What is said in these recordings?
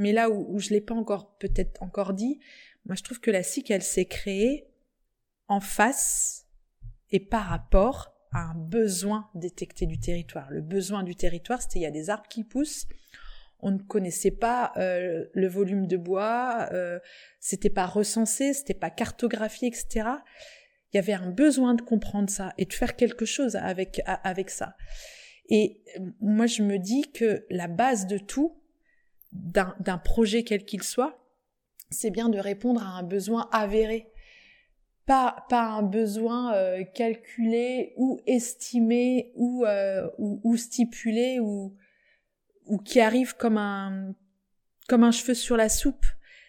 Mais là où, je l'ai pas encore peut-être encore dit, moi je trouve que la SIC, elle s'est créée en face et par rapport à un besoin détecté du territoire. Le besoin du territoire, c'était il y a des arbres qui poussent, on ne connaissait pas euh, le volume de bois, euh, c'était pas recensé, c'était pas cartographié, etc. Il y avait un besoin de comprendre ça et de faire quelque chose avec avec ça. Et euh, moi, je me dis que la base de tout, d'un projet quel qu'il soit, c'est bien de répondre à un besoin avéré. Pas, pas un besoin euh, calculé ou estimé ou, euh, ou, stipulé ou, ou qui arrive comme un, comme un cheveu sur la soupe.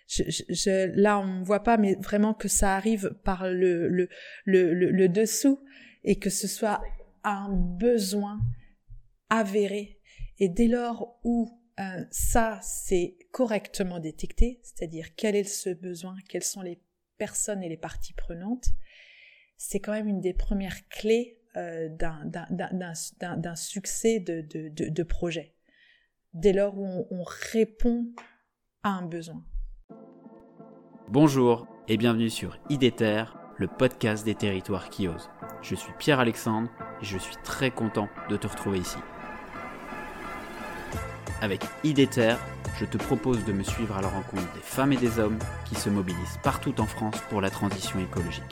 Je, là, on ne voit pas, mais vraiment que ça arrive par le, le, le, le dessous et que ce soit un besoin avéré. Et dès lors où euh, ça, c'est correctement détecté, c'est-à-dire quel est ce besoin, quelles sont les personnes et les parties prenantes, c'est quand même une des premières clés euh, d'un succès de, projet. Dès lors où on, on répond à un besoin. Bonjour et bienvenue sur IDETER, le podcast des territoires qui osent. Je suis Pierre-Alexandre et je suis très content de te retrouver ici. Avec IDETER, je te propose de me suivre à la rencontre des femmes et des hommes qui se mobilisent partout en France pour la transition écologique.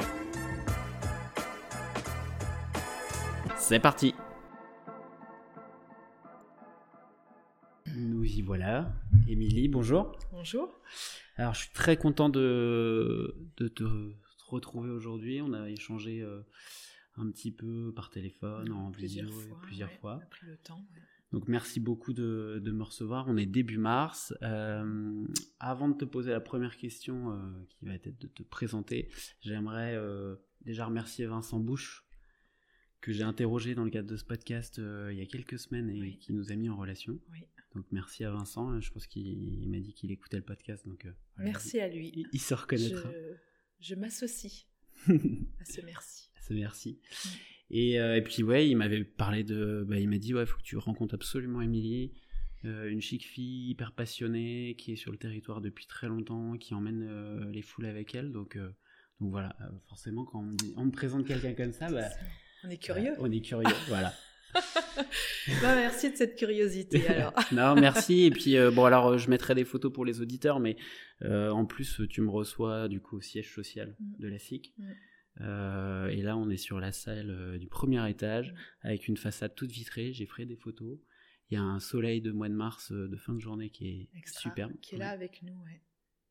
C'est parti Nous y voilà. Émilie, bonjour. Bonjour. Alors, je suis très content de, te retrouver aujourd'hui. On a échangé euh, un petit peu par téléphone, en plusieurs vidéo, fois, plusieurs fois. On a pris le temps. Donc merci beaucoup de, me recevoir. On est début mars. Euh, avant de te poser la première question, euh, qui va être de te présenter, j'aimerais euh, déjà remercier Vincent Bouche, que j'ai interrogé dans le cadre de ce podcast il y a quelques semaines et qui nous a mis en relation. Donc merci à Vincent. Je pense qu'il m'a dit qu'il écoutait le podcast. Donc merci à lui. Il, se reconnaîtra. Je, m'associe à ce merci. À ce merci. Euh, et, puis ouais, il m'avait parlé de, bah, il m'a dit ouais, faut que tu rencontres absolument Émilie, euh, une chic fille hyper passionnée qui est sur le territoire depuis très longtemps, qui emmène euh, les foules avec elle. Donc donc voilà, forcément quand on me, présente quelqu'un comme ça, bah, on est curieux. on est curieux, voilà. bah, merci de cette curiosité alors. non, merci. Et puis bon alors je mettrai des photos pour les auditeurs, mais en plus tu me reçois du coup au siège social mm. de la SIC. Euh, et là, on est sur la salle euh, du premier étage, avec une façade toute vitrée. J'ai pris des photos. Il y a un soleil de mois de mars euh, de fin de journée qui est superbe. Qui est là avec nous, ouais.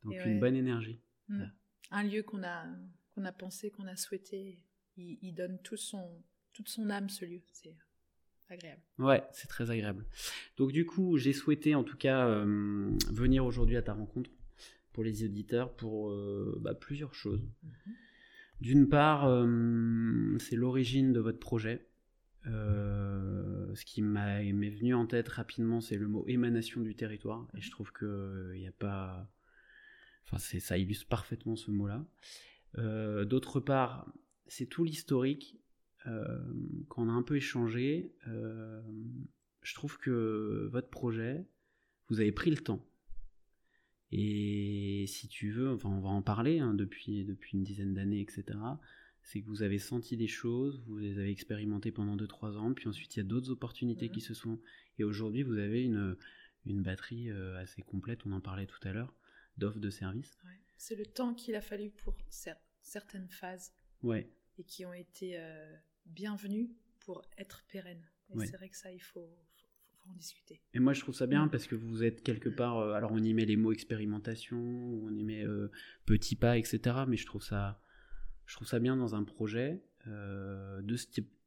Donc une bonne énergie. Mm. Un lieu qu'on a, qu'on a pensé, qu'on a souhaité. Il, donne tout son, toute son âme, ce lieu. C'est agréable. Ouais, c'est très agréable. Donc du coup, j'ai souhaité en tout cas venir aujourd'hui à ta rencontre pour les auditeurs pour bah, plusieurs choses. Mm-hmm. D'une part, euh, c'est l'origine de votre projet. Euh, ce qui m'est venu en tête rapidement, c'est le mot émanation du territoire. Et je trouve qu'il n'y a pas. Enfin, ça illustre parfaitement ce mot-là. Euh, d'autre part, c'est tout l'historique. quand on a un peu échangé, je trouve que votre projet, vous avez pris le temps et si tu veux, enfin on va en parler hein, depuis, depuis une dizaine d'années, etc. C'est que vous avez senti des choses, vous les avez expérimentées pendant 2-3 ans, puis ensuite il y a d'autres opportunités qui se sont... Et aujourd'hui vous avez une, une batterie euh, assez complète, on en parlait tout à l'heure, d'offres de services. C'est le temps qu'il a fallu pour certaines phases. Ouais. Et qui ont été euh, bienvenues pour être pérennes. Et c'est vrai que ça, il faut, discuter. Et moi, je trouve ça bien mm. parce que vous êtes quelque part. Euh, alors, on y met les mots expérimentation, on y met euh, petits pas, etc. Mais je trouve ça, je trouve ça bien dans un projet euh, de ce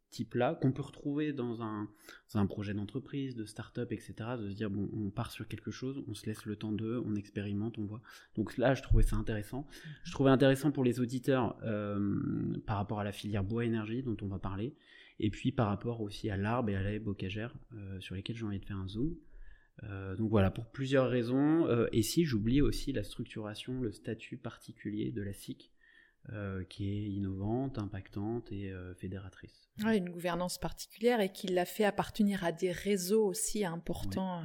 type-là qu'on peut retrouver dans un, un projet d'entreprise, de start-up, etc. De se dire bon, on part sur quelque chose, on se laisse le temps d'eux, on expérimente, on voit. Donc là, je trouvais ça intéressant. Mm. Je trouvais intéressant pour les auditeurs par rapport à la filière bois énergie dont on va parler et puis par rapport aussi à l'arbre et à la bocagère euh, sur lesquels j'ai envie de faire un zoom. Euh, donc voilà, pour plusieurs raisons. Euh, et si j'oublie aussi la structuration, le statut particulier de la SIC, qui est innovante, impactante et fédératrice. une gouvernance particulière et qui l'a fait appartenir à des réseaux aussi importants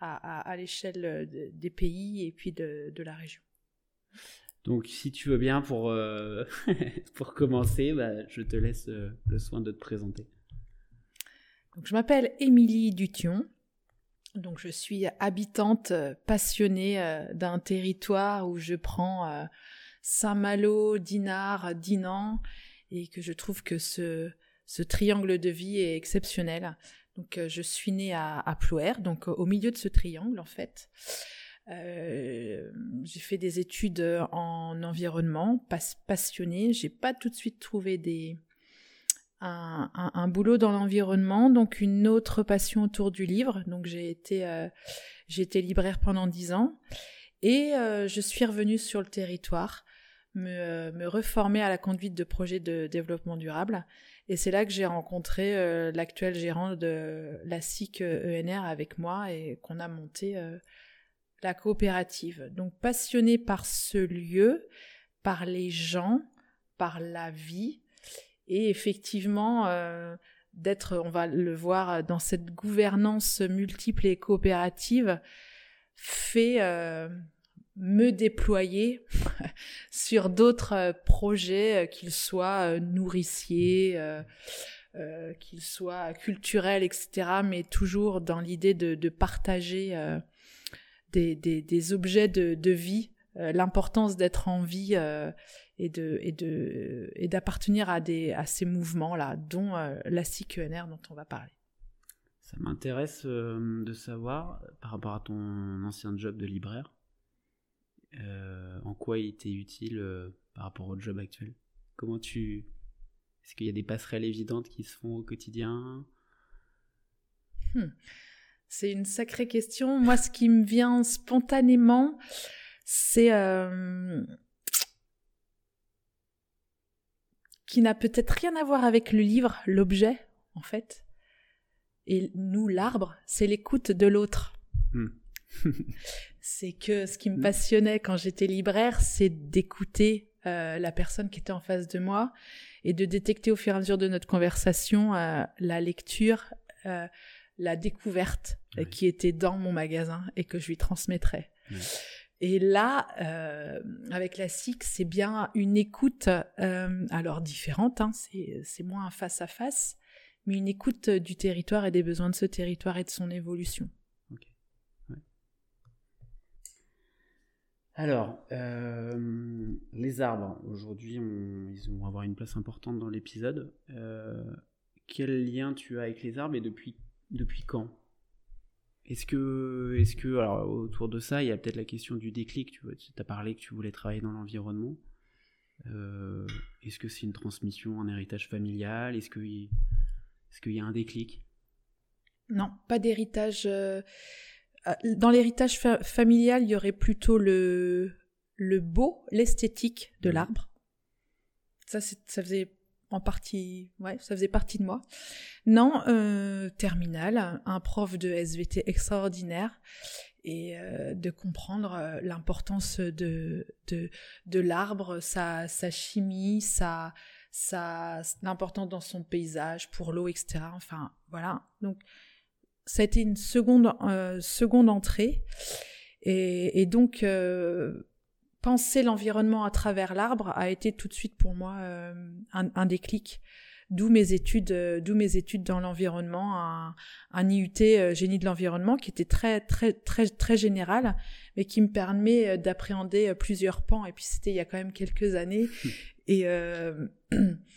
à, l'échelle des pays et puis de, la région. Donc, si tu veux bien, pour, pour commencer, bah, je te laisse le soin de te présenter. Donc, je m'appelle Émilie Dution. Donc, je suis habitante passionnée d'un territoire où je prends Saint-Malo, Dinard, Dinan, et que je trouve que ce, ce triangle de vie est exceptionnel. Donc, euh, je suis née à, à Plouer, donc au milieu de ce triangle, en fait. Euh, j'ai fait des études en environnement, passionnée. J'ai pas tout de suite trouvé un, boulot dans l'environnement, donc une autre passion autour du livre. Donc j'ai été, euh, libraire pendant dix ans et je suis revenue sur le territoire me, me reformer à la conduite de projets de développement durable. Et c'est là que j'ai rencontré euh, l'actuel gérant de la SIC ENR avec moi et qu'on a monté euh, la coopérative. Donc passionné par ce lieu, par les gens, par la vie et effectivement euh, d'être, on va le voir dans cette gouvernance multiple et coopérative, fait me déployer sur d'autres euh, projets, euh, qu'ils soient euh, nourriciers, qu'ils soient culturels, etc., mais toujours dans l'idée de, partager des, des, objets de, vie, l'importance d'être en vie et de et de et d'appartenir à des à ces mouvements là, dont la CQNR dont on va parler. Ça m'intéresse de savoir par rapport à ton ancien job de libraire euh, en quoi il était utile euh, par rapport au job actuel? Comment tu. Est-ce qu'il y a des passerelles évidentes qui se font au quotidien? Hmm. C'est une sacrée question. Moi, ce qui me vient spontanément, c'est. Euh, qui n'a peut-être rien à voir avec le livre, l'objet, en fait. Et nous, l'arbre, c'est l'écoute de l'autre. Hmm. c'est que ce qui me mm. passionnait quand j'étais libraire, c'est d'écouter euh, la personne qui était en face de moi et de détecter au fur et à mesure de notre conversation euh, la lecture, euh, la découverte qui était dans mon magasin et que je lui transmettrais. Et là, avec la SIC, c'est bien une écoute, alors différente, hein, c'est moins face à face, mais une écoute du territoire et des besoins de ce territoire et de son évolution. Alors, euh, les arbres, aujourd'hui, ils vont avoir une place importante dans l'épisode. Euh, quel lien tu as avec les arbres et depuis, depuis quand? Est-ce que, est que, alors autour de ça, il y a peut-être la question du déclic. Tu as parlé que tu voulais travailler dans l'environnement. Euh, est-ce que c'est une transmission, un héritage familial? Est-ce qu'il est qu'il y a un déclic? Non, pas d'héritage euh, dans l'héritage familial, il y aurait plutôt le, le beau, l'esthétique de l'arbre. Ça, ça faisait en partie, ouais, ça faisait partie de moi. Non, euh, terminal, un prof de SVT extraordinaire et euh, de comprendre euh, l'importance de, de, de l'arbre, sa, sa chimie, sa, sa, l'importance dans son paysage, pour l'eau, etc. Enfin, voilà. Donc, ça a été une seconde, euh, seconde entrée. Et, donc, euh, penser l'environnement à travers l'arbre a été tout de suite pour moi euh, un, déclic. D'où mes études, d'où mes études dans l'environnement, un, un IUT génie de l'environnement qui était très très très très général, mais qui me permet d'appréhender plusieurs pans. Et puis c'était il y a quand même quelques années. Et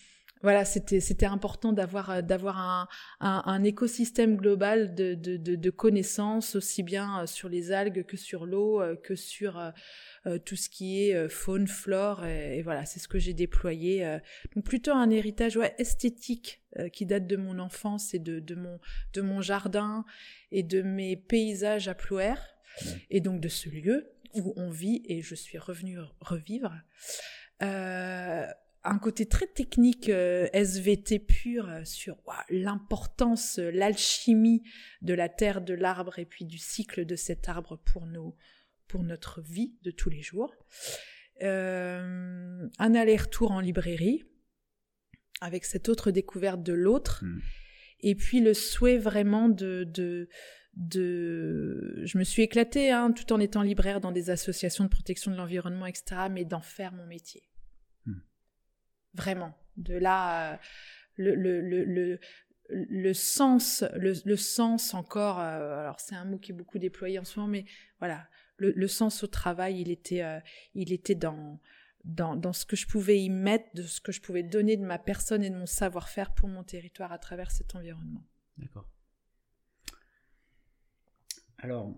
voilà, c'était c'était important d'avoir euh, d'avoir un, un, écosystème global de, de, de, connaissances aussi bien euh, sur les algues que sur l'eau euh, que sur tout ce qui est faune, flore et, voilà, c'est ce que j'ai déployé. donc plutôt un héritage ouais, esthétique qui date de mon enfance et de, de mon de mon jardin et de mes paysages à Plouer et donc de ce lieu où on vit et je suis revenue revivre. Euh, un côté très technique euh, SVT pur euh, sur l'importance, euh, l'alchimie de la terre, de l'arbre et puis du cycle de cet arbre pour nos, pour notre vie de tous les jours. un aller-retour en librairie avec cette autre découverte de l'autre. Hmm. Et puis le souhait vraiment de, de, de, je me suis éclatée, hein, tout en étant libraire dans des associations de protection de l'environnement, etc., mais d'en faire mon métier. Hmm. Vraiment. De là, euh, le, le, le, le, sens, le, sens encore, euh, alors c'est un mot qui est beaucoup déployé en ce moment, mais voilà, le, sens au travail, il était, euh, il était dans, dans, dans, ce que je pouvais y mettre, de ce que je pouvais donner de ma personne et de mon savoir-faire pour mon territoire à travers cet environnement. D'accord. Alors,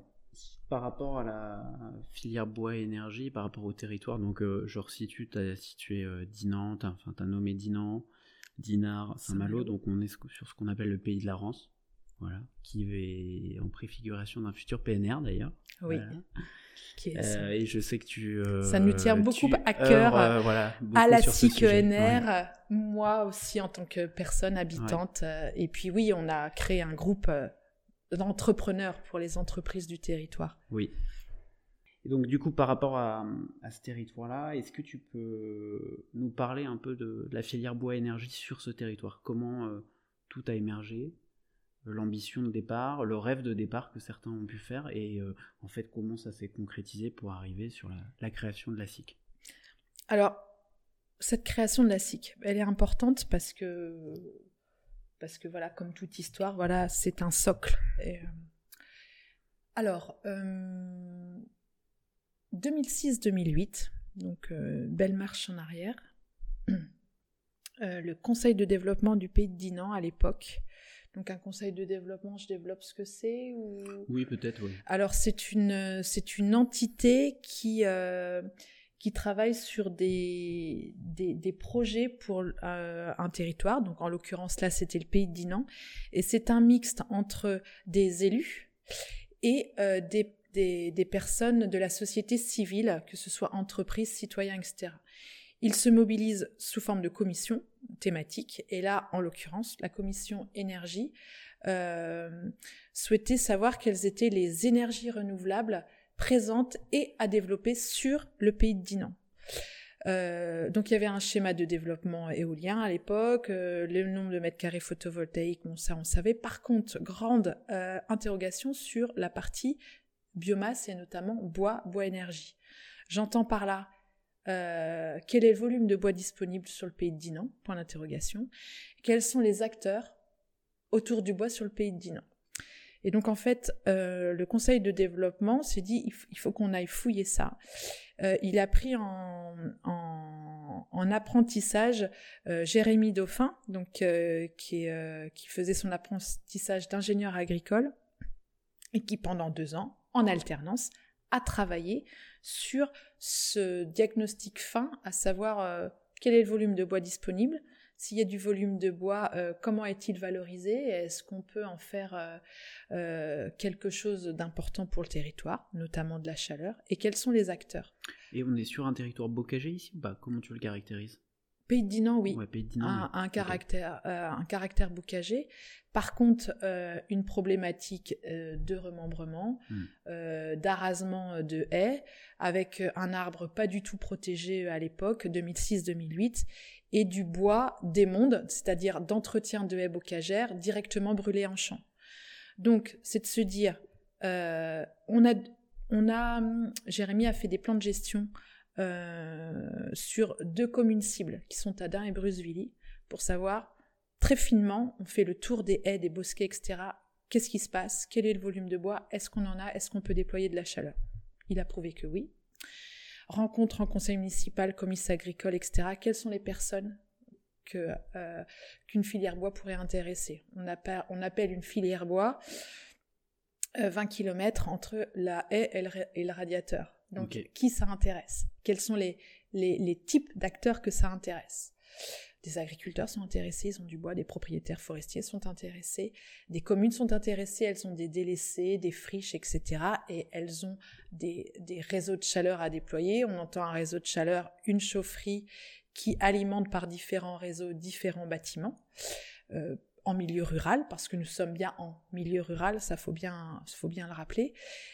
par rapport à la filière bois et énergie, par rapport au territoire, donc euh, je resitue, tu as situé euh, Dinan, enfin tu as nommé Dinan, Dinard, Saint-Malo, donc on est sur ce qu'on appelle le pays de la Rance, voilà, qui est en préfiguration d'un futur PNR d'ailleurs. Oui. Euh, et je sais que tu. ça nous tient beaucoup à cœur. voilà, à la CICENR, moi aussi en tant que personne habitante. et puis oui, on a créé un groupe d'entrepreneurs pour les entreprises du territoire. Oui. Et donc du coup, par rapport à, ce territoire-là, est-ce que tu peux nous parler un peu de, la filière bois énergie sur ce territoire? Comment euh, tout a émergé? L'ambition de départ, le rêve de départ que certains ont pu faire et euh, en fait comment ça s'est concrétisé pour arriver sur la, création de la SIC Alors, cette création de la SIC, elle est importante parce que voilà, comme toute histoire, voilà, c'est un socle. Euh, alors, 2006-2008, euh, donc belle marche en arrière. le conseil de développement du pays de Dinan à l'époque. Donc un conseil de développement, je développe ce que c'est ou... Oui, peut-être, oui. Alors c'est une, c'est une entité qui, qui travaillent sur des, des, projets pour euh, un territoire. Donc en l'occurrence là c'était le pays de Dinan. Et c'est un mixte entre des élus et euh, des, des, personnes de la société civile, que ce soit entreprises, citoyens, etc. Ils se mobilisent sous forme de commission thématique. Et là, en l'occurrence, la commission énergie euh, souhaitait savoir quelles étaient les énergies renouvelables présente et à développer sur le pays de Dinan. Euh, donc il y avait un schéma de développement éolien à l'époque, euh, le nombre de mètres carrés photovoltaïques, ça on savait. Par contre, grande interrogation sur la partie biomasse et notamment bois, bois énergie. J'entends par là quel est le volume de bois disponible sur le pays de Dinan? Point d'interrogation. Quels sont les acteurs autour du bois sur le pays de Dinan? Et donc en fait, euh, le conseil de développement s'est dit il, faut qu'on aille fouiller ça. Euh, il a pris en, en, apprentissage euh, Jérémy Dauphin, donc qui faisait son apprentissage d'ingénieur agricole et qui pendant deux ans, en alternance, a travaillé sur ce diagnostic fin, à savoir quel est le volume de bois disponible, s'il y a du volume de bois, euh, comment est-il valorisé Est-ce qu'on peut en faire euh, euh, quelque chose d'important pour le territoire, notamment de la chaleur Et quels sont les acteurs? Et on est sur un territoire bocagé ici ou pas? Comment tu le caractérises? Pays de Dinan, oui. un, caractère, un caractère bocagé. Par contre, une problématique de remembrement, hmm. d'arasement de haies, avec un arbre pas du tout protégé à l'époque, 2006-2008, et du bois des mondes, c'est-à-dire d'entretien de haies bocagères directement brûlées en champ. Donc, c'est de se dire, euh, on a, on a, Jérémy a fait des plans de gestion euh, sur deux communes cibles qui sont Adin et Brucevilly pour savoir très finement, on fait le tour des haies, des bosquets, etc. Qu'est-ce qui se passe Quel est le volume de bois Est-ce qu'on en a Est-ce qu'on peut déployer de la chaleur? Il a prouvé que oui rencontre en conseil municipal, commissaire agricole, etc. Quelles sont les personnes que euh, qu'une filière bois pourrait intéresser? On appelle, on appelle une filière bois 20 euh, km entre la haie et le, radiateur. Donc, qui ça intéresse? Quels sont les, les, les types d'acteurs que ça intéresse? Des agriculteurs sont intéressés, ils ont du bois, des propriétaires forestiers sont intéressés, des communes sont intéressées, elles ont des délaissés, des friches, etc. Et elles ont des, réseaux de chaleur à déployer. On entend un réseau de chaleur, une chaufferie qui alimente par différents réseaux différents bâtiments. Euh, en milieu rural, parce que nous sommes bien en milieu rural, ça faut bien, faut bien le rappeler.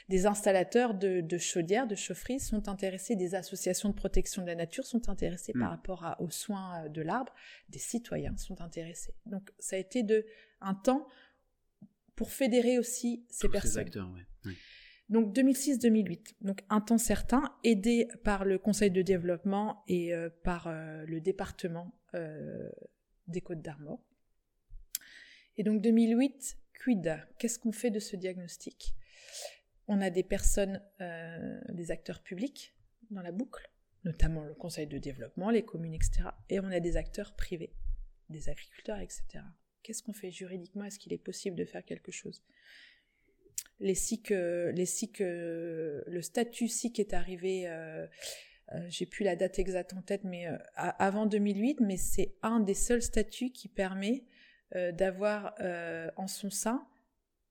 Des installateurs de, chaudières, de chaufferies sont intéressés, des associations de protection de la nature sont intéressées par mm. rapport aux soins euh, de l'arbre, des citoyens sont intéressés. Donc ça a été de un temps pour fédérer aussi ces Tous personnes. Ces acteurs, ouais. ouais. Donc 2006-2008, donc un temps certain, aidé par le Conseil de développement et euh, par euh, le département euh, des Côtes d'Armor. Et donc 2008, quid? Qu'est-ce qu'on fait de ce diagnostic? On a des personnes, euh, des acteurs publics dans la boucle, notamment le Conseil de développement, les communes, etc. Et on a des acteurs privés, des agriculteurs, etc. Qu'est-ce qu'on fait juridiquement? Est-ce qu'il est possible de faire quelque chose? Les SIC, les SIC, le statut SIC est arrivé, euh, euh, j'ai plus la date exacte en tête, mais euh, avant 2008, mais c'est un des seuls statuts qui permet euh, d'avoir euh, en son sein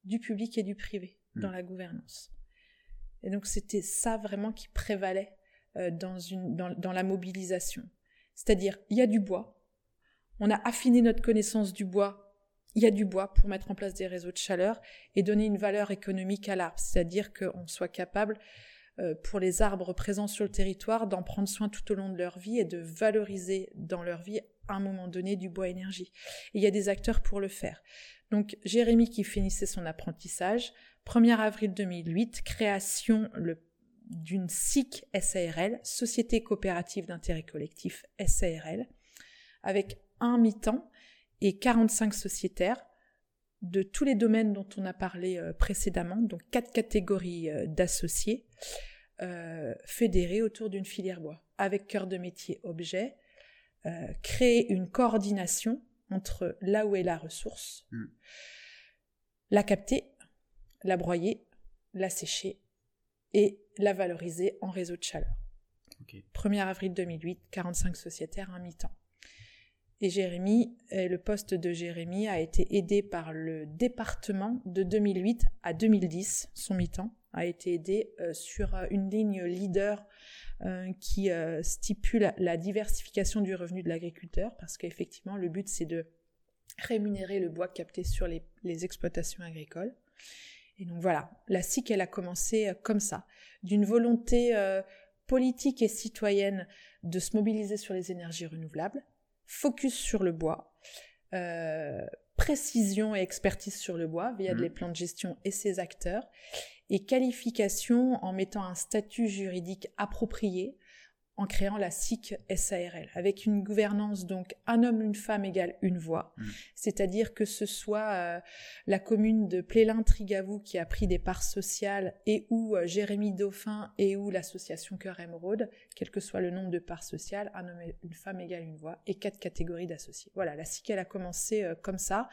du public et du privé mmh. dans la gouvernance. Et donc c'était ça vraiment qui prévalait euh, dans, une, dans, dans la mobilisation. C'est-à-dire, il y a du bois, on a affiné notre connaissance du bois il y a du bois pour mettre en place des réseaux de chaleur et donner une valeur économique à l'arbre, c'est-à-dire qu'on soit capable, euh, pour les arbres présents sur le territoire, d'en prendre soin tout au long de leur vie et de valoriser dans leur vie à un moment donné du bois énergie. Il y a des acteurs pour le faire. Donc Jérémy qui finissait son apprentissage, 1er avril 2008, création d'une SIC SARL, Société coopérative d'intérêt collectif SARL, avec un mi-temps et 45 sociétaires de tous les domaines dont on a parlé euh, précédemment, donc quatre catégories euh, d'associés euh, fédérés autour d'une filière bois, avec cœur de métier objet, euh, créer une coordination entre là où est la ressource, mm. la capter, la broyer, la sécher et la valoriser en réseau de chaleur. Okay. 1er avril 2008, 45 sociétaires, un mi-temps. Et Jérémy, le poste de Jérémy a été aidé par le département de 2008 à 2010, son mi-temps a été aidé euh, sur une ligne leader euh, qui euh, stipule la diversification du revenu de l'agriculteur, parce qu'effectivement, le but, c'est de rémunérer le bois capté sur les, les, exploitations agricoles. Et donc voilà, la SIC, elle a commencé comme ça, d'une volonté politique et citoyenne de se mobiliser sur les énergies renouvelables, focus sur le bois, euh, précision et expertise sur le bois via mmh. les plans de gestion et ses acteurs, et qualification en mettant un statut juridique approprié en créant la SIC SARL, avec une gouvernance donc un homme, une femme égale une voix, mmh. c'est-à-dire que ce soit euh, la commune de Plélin-Trigavou qui a pris des parts sociales et ou euh, Jérémy Dauphin et ou l'association Cœur Émeraude, quel que soit le nombre de parts sociales, un homme, une femme égale une voix et quatre catégories d'associés. Voilà, la SIC elle a commencé euh, comme ça,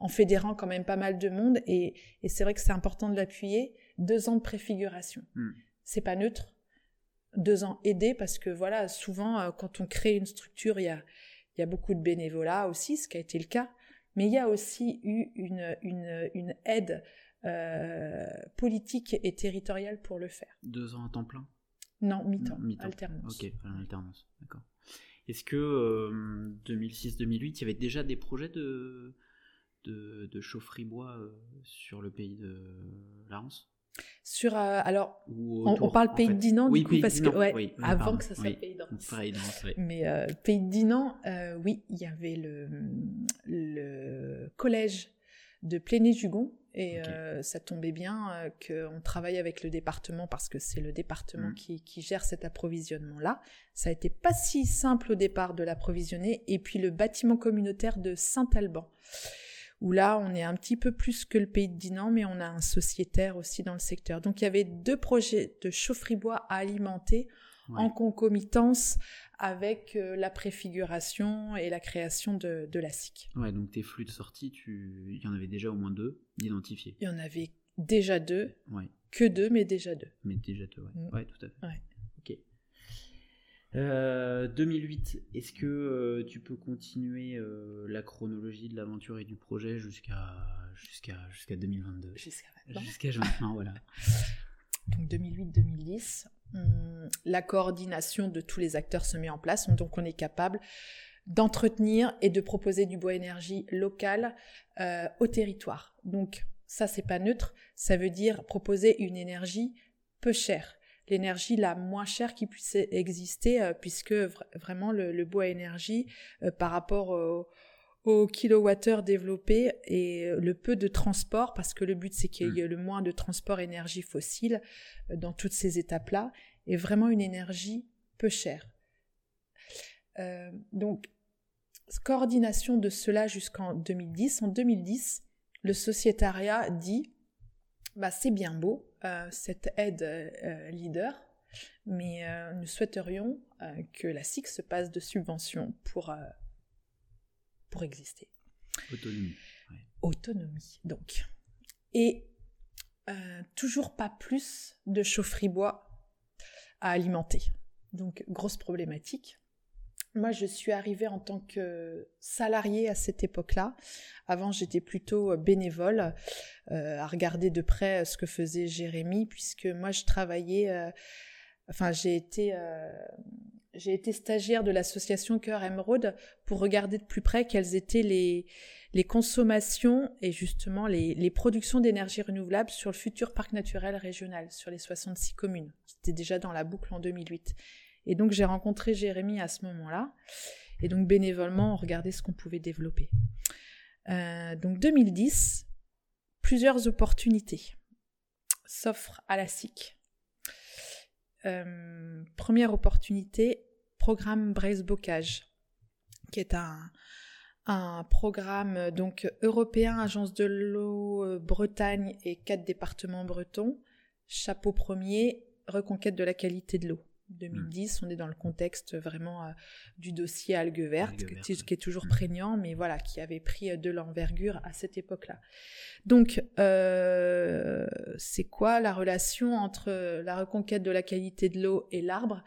en fédérant quand même pas mal de monde et, et c'est vrai que c'est important de l'appuyer, deux ans de préfiguration. Mmh. C'est pas neutre, deux ans aidés parce que voilà, souvent euh, quand on crée une structure, il y a, il y a beaucoup de bénévolat aussi, ce qui a été le cas, mais il y a aussi eu une, une, une aide euh, politique et territoriale pour le faire. Deux ans à temps plein? Non, mi-temps, mi alternance. Ok, alternance, d'accord. Est-ce que euh, 2006-2008, il y avait déjà des projets de, de, de chaufferie bois euh, sur le pays de Lance sur euh, alors on, on, parle pays fait. de Dinan oui, du coup parce Dinan, que ouais, oui, oui, avant pardon, que ça soit pays d'Anse. Oui. Mais euh, pays de Dinan, euh, oui, il y avait le, le collège de Pléné-Jugon et Okay. euh, ça tombait bien euh, qu'on travaille avec le département parce que c'est le département Mm. qui, qui gère cet approvisionnement-là. Ça a été pas si simple au départ de l'approvisionner. Et puis le bâtiment communautaire de Saint-Alban, où là on est un petit peu plus que le pays de Dinan, mais on a un sociétaire aussi dans le secteur. Donc il y avait deux projets de chaufferie bois à alimenter Ouais. en concomitance avec euh, la préfiguration et la création de, de la SIC. Ouais, donc tes flux de sortie, tu... il y en avait déjà au moins deux d'identifiés. Il y en avait déjà deux, Ouais, que deux, mais déjà deux. mais déjà deux, ouais. Mm. Ouais, tout à fait. Ouais. Ok. Euh, 2008, est-ce que euh, tu peux continuer euh, la chronologie de l'aventure et du projet jusqu'à jusqu'à jusqu'à 2022 Jusqu'à maintenant. Jusqu'à maintenant, voilà. Donc 2008-2010, hum, la coordination de tous les acteurs se met en place, donc on est capable d'entretenir et de proposer du bois énergie local au territoire. Donc ça c'est pas neutre, ça veut dire proposer une énergie peu chère, l'énergie la moins chère qui puisse exister, euh, puisque vra- vraiment le, le bois énergie euh, par rapport au, au kilowattheure développé et le peu de transport, parce que le but c'est qu'il y ait mm. le moins de transport énergie fossile euh, dans toutes ces étapes-là, est vraiment une énergie peu chère. Euh, donc, coordination de cela jusqu'en 2010. En 2010, le sociétariat dit, bah, c'est bien beau, euh, cette aide leader, mais nous souhaiterions que la SIC se passe de subventions pour pour exister. Autonomie. Autonomie, donc. Et euh, toujours pas plus de chaufferie bois à alimenter. Donc, grosse problématique. Moi, je suis arrivée en tant que salariée à cette époque-là. Avant, j'étais plutôt bénévole euh, à regarder de près ce que faisait Jérémy, puisque moi, je travaillais. Euh, enfin, j'ai été stagiaire de l'association Cœur Emeraude pour regarder de plus près quelles étaient les, consommations et justement les, productions d'énergie renouvelable sur le futur parc naturel régional, sur les 66 communes. C'était déjà dans la boucle en 2008. Et donc j'ai rencontré Jérémy à ce moment-là. Et donc bénévolement, on regardait ce qu'on pouvait développer. Euh, donc 2010, plusieurs opportunités s'offrent à la SIC. Euh, première opportunité, programme Braise Bocage, qui est un, un programme donc européen, agence de l'eau euh, Bretagne et quatre départements bretons. Chapeau premier, reconquête de la qualité de l'eau. 2010, on est dans le contexte vraiment euh, du dossier algues vertes, qui, est toujours prégnant, mais voilà, qui avait pris euh, de l'envergure à cette époque-là. Donc, euh, c'est quoi la relation entre la reconquête de la qualité de l'eau et l'arbre?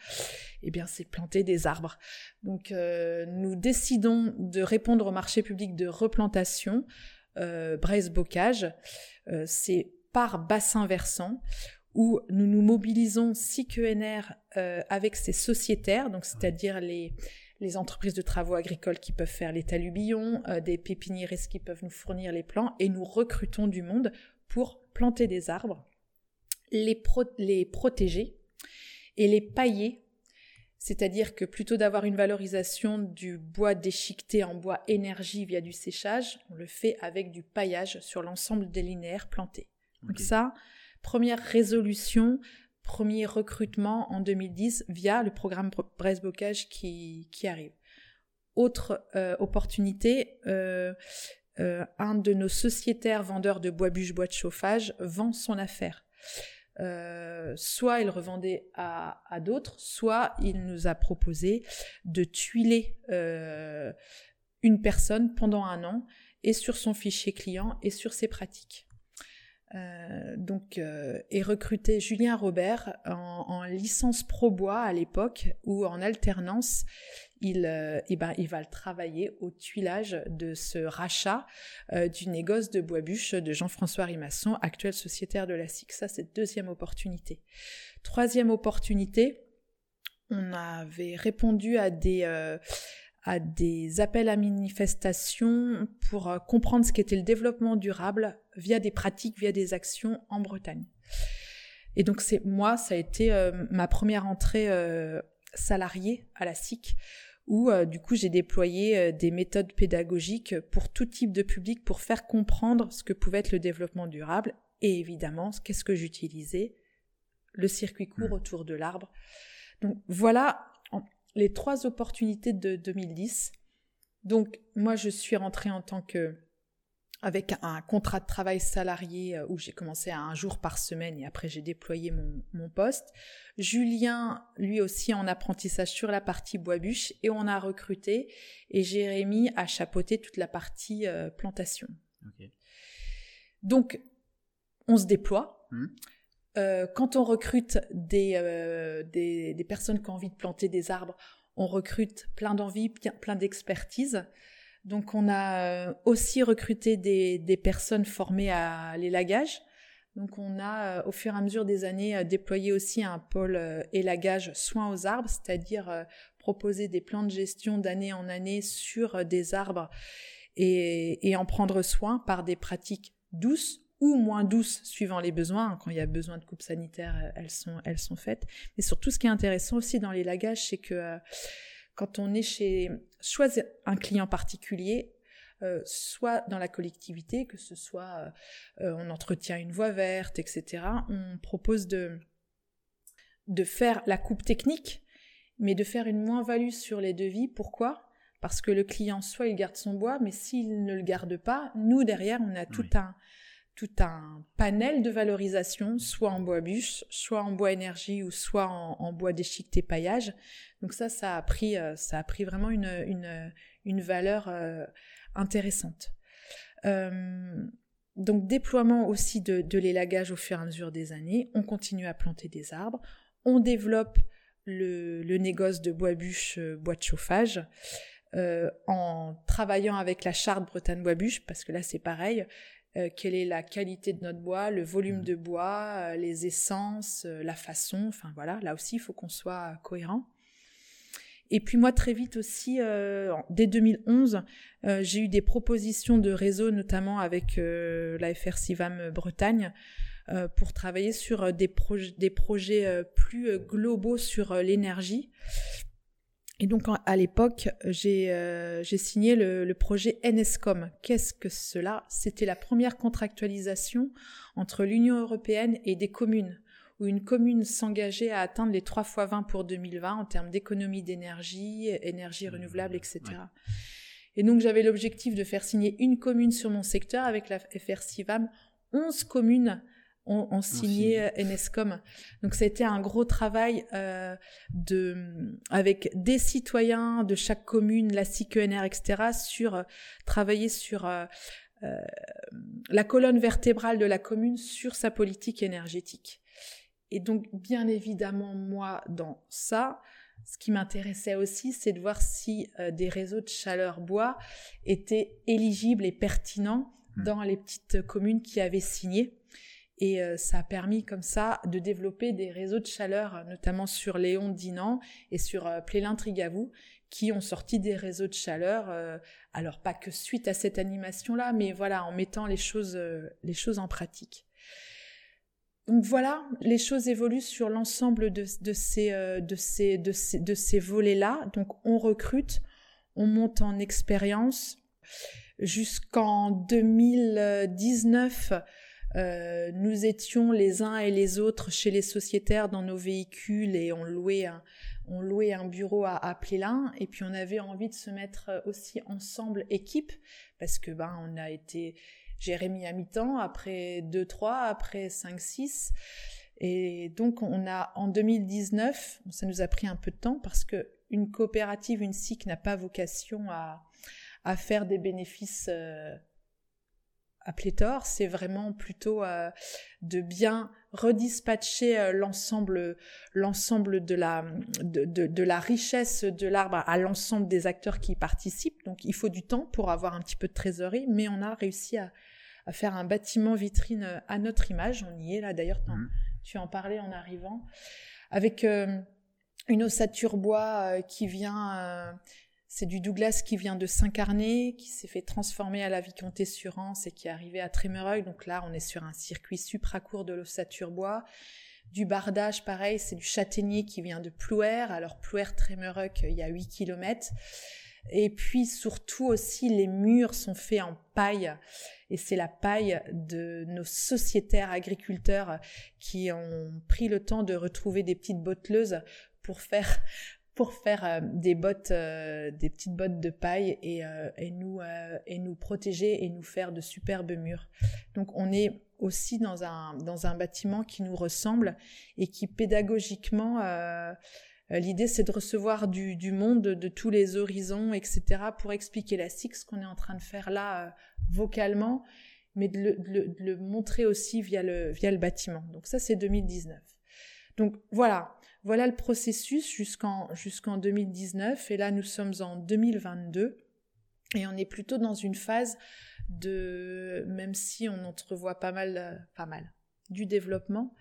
Eh bien, c'est planter des arbres. Donc, nous décidons de répondre au marché public de replantation, braise-bocage. c'est par bassin versant où nous nous mobilisons SICENR euh, avec ces sociétaires, donc c'est-à-dire les, les entreprises de travaux agricoles qui peuvent faire les talubillons, euh, des pépiniéristes qui peuvent nous fournir les plants, et nous recrutons du monde pour planter des arbres, les, les protéger et les pailler. C'est-à-dire que plutôt d'avoir une valorisation du bois déchiqueté en bois énergie via du séchage, on le fait avec du paillage sur l'ensemble des linéaires plantés. Donc ça, Première résolution, premier recrutement en 2010 via le programme Brest-Bocage qui, qui, arrive. Autre euh, opportunité, euh, euh, un de nos sociétaires vendeurs de bois bûches, bois de chauffage vend son affaire. soit il revendait à d'autres, soit il nous a proposé de tuiler une personne pendant un an et sur son fichier client et sur ses pratiques. Euh, donc, euh, et recruter Julien Robert en, licence pro bois à l'époque ou en alternance. Il, euh, eh ben, va travailler au tuilage de ce rachat du négoce de bois bûche de Jean-François Rimasson, actuel sociétaire de la SIC. Ça, c'est deuxième opportunité. Troisième opportunité, on avait répondu à des appels à manifestation pour euh, comprendre ce qu'était le développement durable via des pratiques, via des actions en Bretagne. Et donc c'est moi, ça a été euh, ma première entrée euh, salariée à la SIC, où du coup j'ai déployé des méthodes pédagogiques pour tout type de public pour faire comprendre ce que pouvait être le développement durable et évidemment qu'est-ce que j'utilisais, le circuit court mmh. autour de l'arbre. Donc voilà les trois opportunités de 2010. Donc moi je suis rentrée en tant que avec un contrat de travail salarié euh, où j'ai commencé à un jour par semaine et après j'ai déployé mon, poste. Julien, lui aussi en apprentissage sur la partie bois-bûche et on a recruté et Jérémy a chapeauté toute la partie euh, plantation. Donc on se déploie. Mmh. Euh, quand on recrute euh, des, des, personnes qui ont envie de planter des arbres, on recrute plein d'envie, plein d'expertise. Donc on a euh, aussi recruté des, personnes formées à l'élagage. Donc on a au fur et à mesure des années déployé aussi un pôle élagage soins aux arbres, c'est-à-dire proposer des plans de gestion d'année en année sur des arbres et, en prendre soin par des pratiques douces ou moins douces suivant les besoins. Quand il y a besoin de coupes sanitaires, euh, elles sont, elles sont faites. Mais surtout, ce qui est intéressant aussi dans les lagages, c'est que euh, quand on est chez un client particulier, soit dans la collectivité, que ce soit on entretient une voie verte, etc. On propose de, de faire la coupe technique, mais de faire une moins-value sur les devis. Pourquoi? Parce que le client, soit il garde son bois, mais s'il ne le garde pas, nous, derrière, on a tout un tout un panel de valorisation, soit en bois bûche, soit en bois énergie ou soit en, bois déchiqueté paillage. Donc ça, ça a pris, euh, ça a pris vraiment une, une, une valeur euh, intéressante. Euh, donc déploiement aussi de, l'élagage au fur et à mesure des années. On continue à planter des arbres. On développe le, le négoce de bois bûche, bois de chauffage. en travaillant avec la charte Bretagne Bois Bûche, parce que là c'est pareil, euh, quelle est la qualité de notre bois, le volume mmh. de bois, euh, les essences, euh, la façon, enfin voilà, là aussi il faut qu'on soit cohérent. Et puis moi très vite aussi, dès 2011, j'ai eu des propositions de réseau, notamment avec la FRCIVAM Bretagne, pour travailler sur des, des projets plus globaux sur l'énergie. Et donc à l'époque, j'ai euh, signé le, projet NSCOM. Qu'est-ce que cela? C'était la première contractualisation entre l'Union européenne et des communes, où une commune s'engageait à atteindre les 3 fois 20 pour 2020 en termes d'économie d'énergie, énergie renouvelable, etc. Et donc j'avais l'objectif de faire signer une commune sur mon secteur avec la FRCIVAM, 11 communes ont, signé NSCOM. Donc ça a été un gros travail euh, de, avec des citoyens de chaque commune, la CIQNR, etc., sur euh, travailler sur euh, euh, la colonne vertébrale de la commune sur sa politique énergétique. Et donc, bien évidemment, moi, dans ça, ce qui m'intéressait aussi, c'est de voir si des réseaux de chaleur bois étaient éligibles et pertinents mmh. dans les petites communes qui avaient signé. Et euh, ça a permis comme ça de développer des réseaux de chaleur, notamment sur Léon Dinan et sur euh, Plélin-Trigavou, qui ont sorti des réseaux de chaleur. Euh, alors pas que suite à cette animation-là, mais voilà, en mettant les choses, les choses en pratique. Donc voilà, les choses évoluent sur l'ensemble de, ces, de ces, de ces, de ces volets-là. Donc on recrute, on monte en expérience. Jusqu'en 2019, euh, nous étions les uns et les autres chez les sociétaires dans nos véhicules et on louait un, on un bureau à, à Plélin. Et puis on avait envie de se mettre aussi ensemble équipe parce que ben on a été Jérémy à mi-temps après 2 3 après 5 6 et donc on a en 2019 ça nous a pris un peu de temps parce que une coopérative une SIC n'a pas vocation à à faire des bénéfices euh, à pléthore, c'est vraiment plutôt euh, de bien redispatcher euh, l'ensemble l'ensemble de la de, de, la richesse de l'arbre à l'ensemble des acteurs qui y participent. Donc il faut du temps pour avoir un petit peu de trésorerie, mais on a réussi à, à faire un bâtiment vitrine euh, à notre image. On y est là d'ailleurs, mmh. tu en parlais en arrivant, avec une ossature bois qui vient c'est du Douglas qui vient de Saint-Carnet, qui s'est fait transformer à la Vicomté-sur-Anse et qui est arrivé à Trémereuil. Donc là, on est sur un circuit supra-court de l'ossature bois. Du bardage, pareil, c'est du châtaignier qui vient de Plouer. Alors Plouer-Trémereuil, il y a 8 km. Et puis surtout aussi, les murs sont faits en paille. Et c'est la paille de nos sociétaires agriculteurs qui ont pris le temps de retrouver des petites botteleuses pour faire pour faire euh, des bottes, euh, des petites bottes de paille et, euh, et nous et nous protéger et nous faire de superbes murs. Donc on est aussi dans un dans un bâtiment qui nous ressemble et qui pédagogiquement L'idée, c'est de recevoir du, du, monde de tous les horizons, etc., pour expliquer la ce qu'on est en train de faire là vocalement, mais de le, de le, montrer aussi via le, via le bâtiment. Donc ça, c'est 2019. Donc voilà, voilà le processus jusqu'en jusqu'en 2019 et là nous sommes en 2022 et on est plutôt dans une phase de même si on entrevoit pas mal euh, pas mal du développement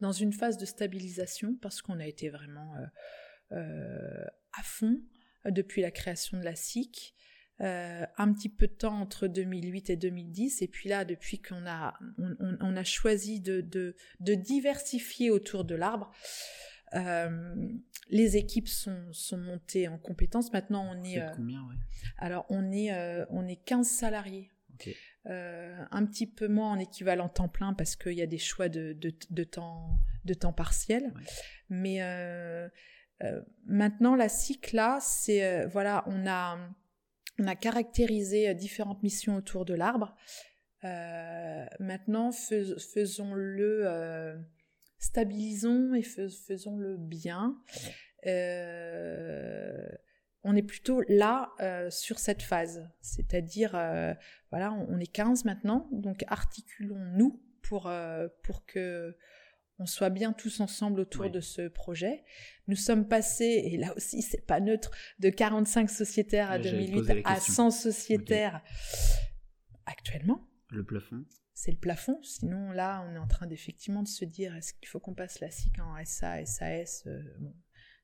dans une phase de stabilisation parce qu'on a été vraiment euh, euh, à fond depuis la création de la SIC. un petit peu de temps entre 2008 et 2010, et puis là, depuis qu'on a, choisi de diversifier autour de l'arbre, les équipes sont, sont montées en compétences. Maintenant, on est. combien, ouais? Alors, on est, on est 15 salariés. un petit peu moins en équivalent temps plein parce qu'il y a des choix de, de, temps, de temps partiel. Mais maintenant, la cycle là, c'est voilà, on a on a caractérisé différentes missions autour de l'arbre. maintenant, faisons-le stabilisons et faisons-le bien. Euh, on est plutôt là euh, sur cette phase, c'est-à-dire, euh, voilà, on, est 15 maintenant, donc articulons-nous pour, pour que on soit bien tous ensemble autour de ce projet. Nous sommes passés, et là aussi c'est pas neutre, de 45 sociétaires à 2008 à 100 sociétaires actuellement. Le plafond? C'est le plafond. Sinon, là, on est en train d'effectivement de se dire est-ce qu'il faut qu'on passe la SIC en SA, SAS euh, bon,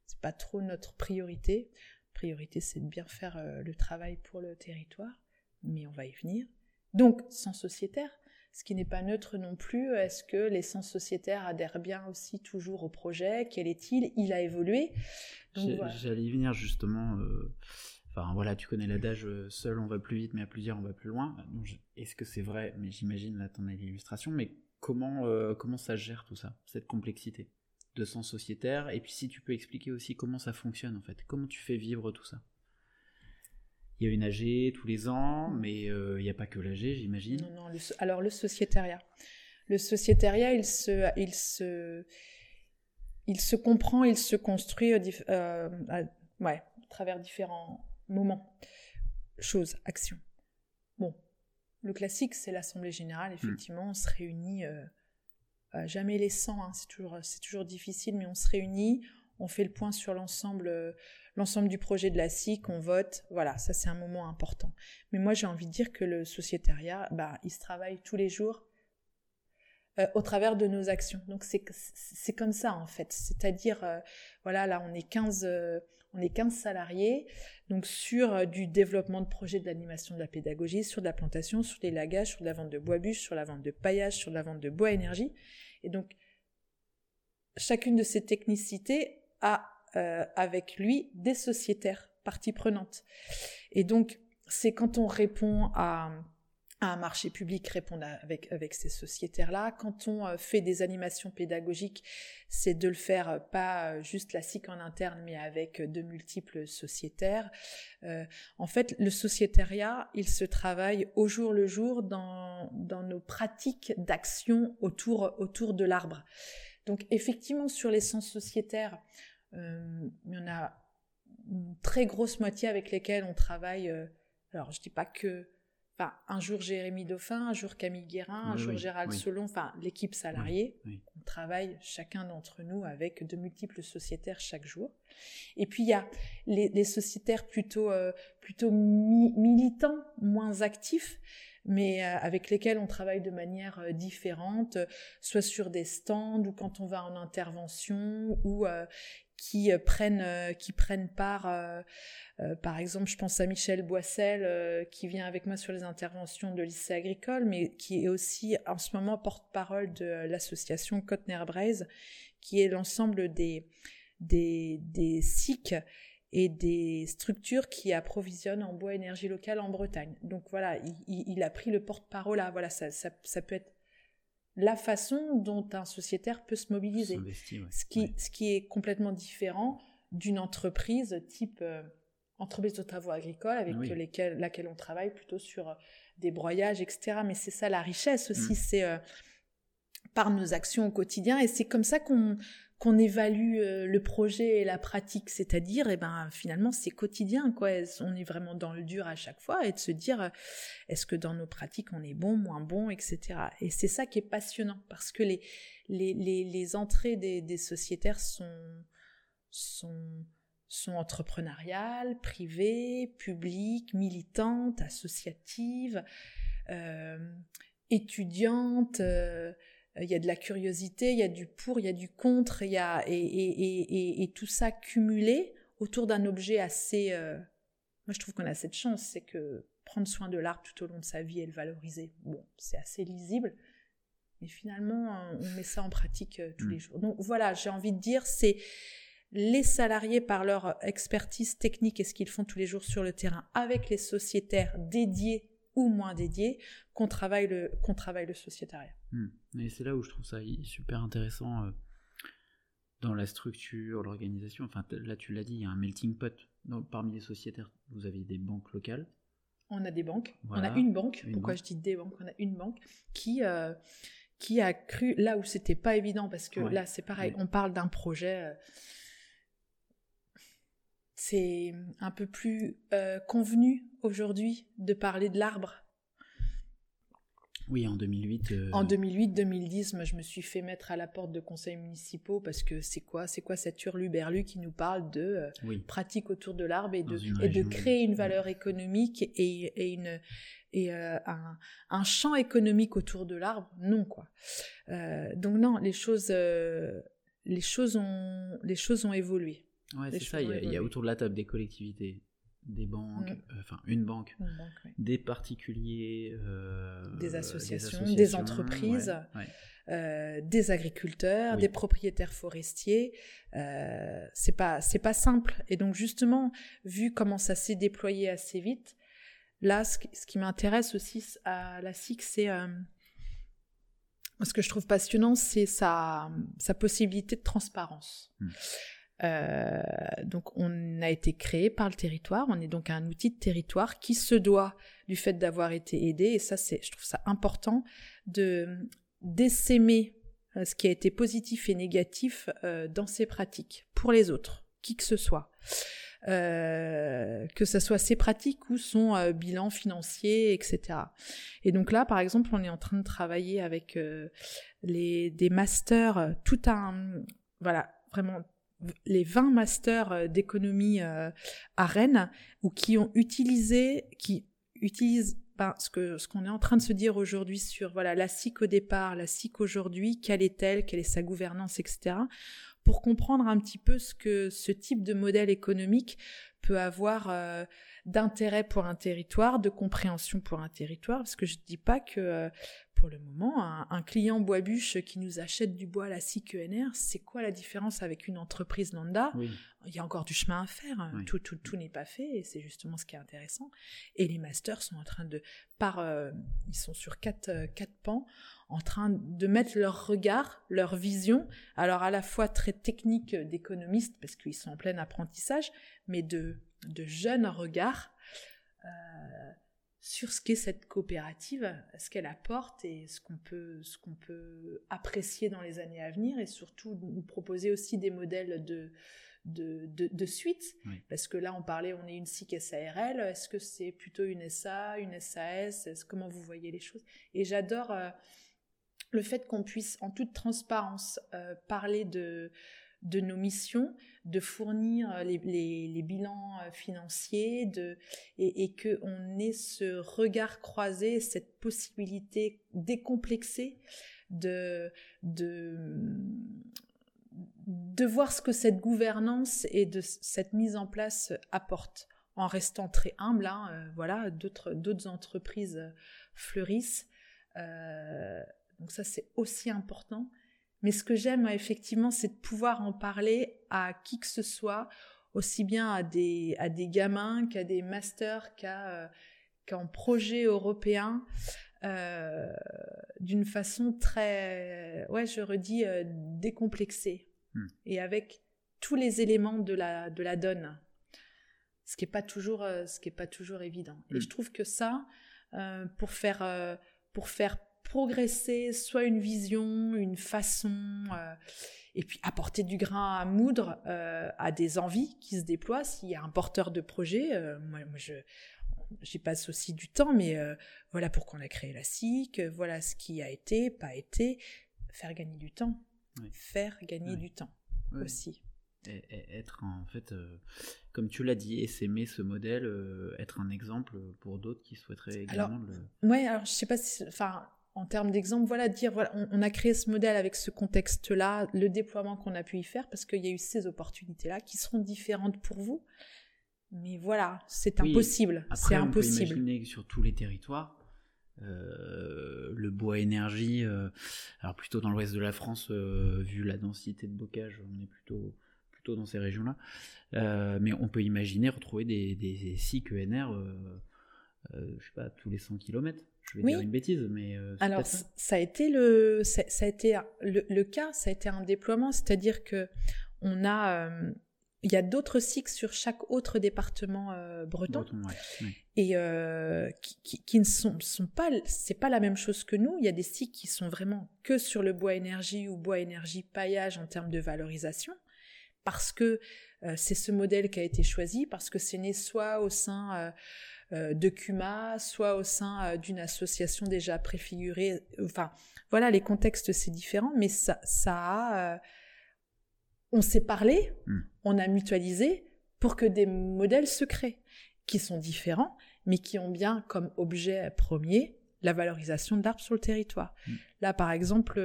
C'est pas trop notre priorité. Priorité, c'est de bien faire euh, le travail pour le territoire, mais on va y venir. Donc, sans sociétaire, ce qui n'est pas neutre non plus. Est-ce que les sans sociétaires adhèrent bien aussi toujours au projet? Quel est-il? Il a évolué. J'allais y venir justement. Euh, Voilà, tu connais l'adage euh, seul on va plus vite, mais à plusieurs on va plus loin. Est-ce que c'est vrai? Mais j'imagine là t'en as l'illustration. Mais comment euh, comment ça gère tout ça, cette complexité de sens sociétaire? Et puis si tu peux expliquer aussi comment ça fonctionne en fait, comment tu fais vivre tout ça? Il y a une AG tous les ans, mais euh, il n'y a pas que l'AG, j'imagine. Non, non. alors le sociétariat, le sociétariat, il se, comprend, il se construit, à travers différents moment, chose, action. Bon, le classique, c'est l'Assemblée générale, effectivement, on se réunit, euh, euh, jamais les 100, hein, c'est toujours, toujours difficile, mais on se réunit, on fait le point sur l'ensemble euh, l'ensemble du projet de la SIC, on vote, voilà, ça c'est un moment important. Mais moi j'ai envie de dire que le sociétariat, bah, il se travaille tous les jours au travers de nos actions. Donc c'est comme ça en fait, c'est-à-dire, voilà, là on est 15 on est 15 salariés, donc sur euh, du développement de projets de l'animation de la pédagogie, sur de la plantation, sur des lagages, sur de la vente de bois bûches, sur la vente de paillage, sur la vente de bois énergie. Et donc, chacune de ces technicités a euh, avec lui des sociétaires, parties prenantes. Et donc, c'est quand on répond à un marché public répondre avec, avec ces sociétaires-là. Quand on euh, fait des animations pédagogiques, c'est de le faire euh, pas euh, juste la SIC en interne, mais avec de multiples sociétaires. en fait, le sociétariat, il se travaille au jour le jour dans, dans nos pratiques d'action autour, autour de l'arbre. Donc effectivement, sur les sens sociétaires, il y en a une très grosse moitié avec lesquels on travaille. alors je dis pas que Enfin, un jour Jérémy Dauphin, un jour Camille Guérin, un jour Gérald Solon, enfin l'équipe salariée. On travaille chacun d'entre nous avec de multiples sociétaires chaque jour. Et puis il y a les, sociétaires plutôt euh, plutôt militants, moins actifs, mais euh, avec lesquels on travaille de manière euh, différente, soit sur des stands ou quand on va en intervention ou qui prennent qui prennent part euh, par exemple, je pense à Michel Boissel, euh, qui vient avec moi sur les interventions de lycée agricole, mais qui est aussi en ce moment porte-parole de l'association Cotner-Braise, qui est l'ensemble des, des, des SIC et des structures qui approvisionnent en bois énergie locale en Bretagne. Donc voilà, il, a pris le porte-parole là. Voilà, ça, ça, peut être la façon dont un sociétaire peut se mobiliser. Ce, qui, ce qui est complètement différent d'une entreprise type euh, entreprises de travaux agricoles avec lesquelles, laquelle on travaille plutôt sur euh, des broyages, etc. Mais c'est ça la richesse aussi, mm. c'est euh, par nos actions au quotidien et c'est comme ça qu'on qu'on évalue euh, le projet et la pratique, c'est-à-dire, eh ben finalement c'est quotidien quoi. On est vraiment dans le dur à chaque fois et de se dire est-ce que dans nos pratiques on est bon, moins bon, etc. Et c'est ça qui est passionnant parce que les entrées des, des sociétaires sont sont sont entrepreneuriales, privées, publiques, militantes, associatives, euh, étudiantes. Euh, il y a de la curiosité, il y a du pour, il y a du contre, il y a et, tout ça cumulé autour d'un objet assez. Euh, moi, je trouve qu'on a cette chance, c'est que prendre soin de l'art tout au long de sa vie et le valoriser, bon, c'est assez lisible. Mais finalement, on met ça en pratique tous mm. les jours. Donc voilà, j'ai envie de dire, c'est les salariés par leur expertise technique et ce qu'ils font tous les jours sur le terrain avec les sociétaires dédiés ou moins dédiés qu'on travaille le, qu'on travaille le sociétariat. Hmm. Et c'est là où je trouve ça super intéressant euh, dans la structure, l'organisation. Enfin, là, tu l'as dit, il y a un melting pot. parmi les sociétaires, vous avez des banques locales. On a des banques. on a une banque. Pourquoi je dis des banques? On a une banque qui, euh, qui a cru là où c'était pas évident, parce que là, c'est pareil, on parle d'un projet. Euh, c'est un peu plus convenu aujourd'hui de parler de l'arbre. Oui, en 2008. Euh, en 2008-2010, moi, je me suis fait mettre à la porte de conseils municipaux parce que c'est quoi, c'est quoi cette hurluberlu qui nous parle de euh, pratique autour de l'arbre et de, et de créer une valeur économique et, une et un, un, champ économique autour de l'arbre? Non, quoi. donc non, les choses, les choses ont, les choses ont évolué. Ouais, c'est ça. Il y, a, autour de la table des collectivités, des banques, mm. euh, enfin une banque, des particuliers, euh, des, associations, des, entreprises, euh, des agriculteurs, des propriétaires forestiers. c'est pas c'est pas simple. Et donc justement, vu comment ça s'est déployé assez vite, là, ce, qui m'intéresse aussi à la SIC, c'est ce que je trouve passionnant, c'est sa, sa possibilité de transparence. Mm. Euh, donc on a été créé par le territoire, on est donc un outil de territoire qui se doit du fait d'avoir été aidé, et ça c'est, je trouve ça important de d'essaimer euh, ce qui a été positif et négatif euh, dans ces pratiques pour les autres, qui que ce soit. que ce soit ses pratiques ou son bilan financier, etc. Et donc là, par exemple, on est en train de travailler avec les, des masters, tout un, voilà, vraiment les 20 masters euh, d'économie euh, à Rennes ou qui ont utilisé, qui utilisent ben, ce que ce qu'on est en train de se dire aujourd'hui sur voilà la SIC au départ, la SIC aujourd'hui, quelle est-elle, quelle est sa gouvernance, etc. Pour comprendre un petit peu ce que ce type de modèle économique peut avoir euh, d'intérêt pour un territoire, de compréhension pour un territoire, parce que je ne dis pas que pour le moment, un, client bois-bûche qui nous achète du bois à la CQNR, c'est quoi la différence avec une entreprise lambda? Il y a encore du chemin à faire. Tout, tout, tout n'est pas fait et c'est justement ce qui est intéressant. Et les masters sont en train de, par, euh, ils sont sur quatre, euh, quatre pans, en train de mettre leur regard, leur vision, alors à la fois très technique d'économistes parce qu'ils sont en plein apprentissage, mais de, de jeunes regards. Euh, sur ce qu'est cette coopérative, ce qu'elle apporte et ce qu'on peut, ce qu'on peut apprécier dans les années à venir et surtout nous proposer aussi des modèles de, de, de, suite. Parce que là, on parlait, on est une SIC SARL, est-ce que c'est plutôt une SA, une SAS, comment vous voyez les choses? Et j'adore euh, le fait qu'on puisse en toute transparence euh, parler de de nos missions, de fournir les, les, bilans euh, financiers, de, et, et qu'on ait ce regard croisé, cette possibilité décomplexée de, de, de voir ce que cette gouvernance et de cette mise en place apporte, en restant très humble. Hein, euh, voilà, d'autres entreprises fleurissent. Euh, donc ça, c'est aussi important. Mais ce que j'aime effectivement, c'est de pouvoir en parler à qui que ce soit, aussi bien à des, à des gamins qu'à des masters, qu'à euh, qu'en projet européen, euh, d'une façon très, ouais, je redis, euh, décomplexée hmm. et avec tous les éléments de la, de la donne, ce qui n'est pas toujours, ce qui est pas toujours évident. Et hmm. je trouve que ça, pour faire, pour faire progresser, soit une vision, une façon, euh, et puis apporter du grain à moudre euh, à des envies qui se déploient. S'il y a un porteur de projet, euh, moi, moi, je j'y passe aussi du temps, mais voilà pourquoi on a créé la SIC, voilà ce qui a été, pas été, faire gagner du temps, faire gagner du temps aussi. Et, être en fait, comme tu l'as dit, essaimer ce modèle, être un exemple pour d'autres qui souhaiteraient également le. Ouais, alors je sais pas si, enfin, en termes d'exemple, voilà, dire, voilà, on, a créé ce modèle avec ce contexte-là, le déploiement qu'on a pu y faire, parce qu'il y a eu ces opportunités-là qui seront différentes pour vous. Mais voilà, c'est impossible. C'est impossible. On peut imaginer que sur tous les territoires, le bois énergie, alors plutôt dans l'ouest de la France, vu la densité de bocage, on est plutôt, plutôt dans ces régions-là. mais on peut imaginer retrouver des, des cycles ENR, je sais pas, tous les 100 km. Je vais dire une bêtise, mais. Euh, Alors, ça. a été, le, ça, a été le, cas, ça a été un déploiement, c'est-à-dire que on a. Euh, il y a d'autres cycles sur chaque autre département euh, breton, et qui, qui, ne sont, sont pas, c'est pas la même chose que nous. Il y a des cycles qui sont vraiment que sur le bois énergie ou bois énergie paillage en termes de valorisation, parce que c'est ce modèle qui a été choisi, parce que c'est né soit au sein euh, de CUMA, soit au sein euh, d'une association déjà préfigurée. Enfin, voilà, les contextes, c'est différent, mais ça, ça a... Euh, on s'est parlé, hmm. on a mutualisé pour que des modèles se créent, qui sont différents, mais qui ont bien comme objet premier la valorisation de l'arbre sur le territoire. Hmm. Là, par exemple,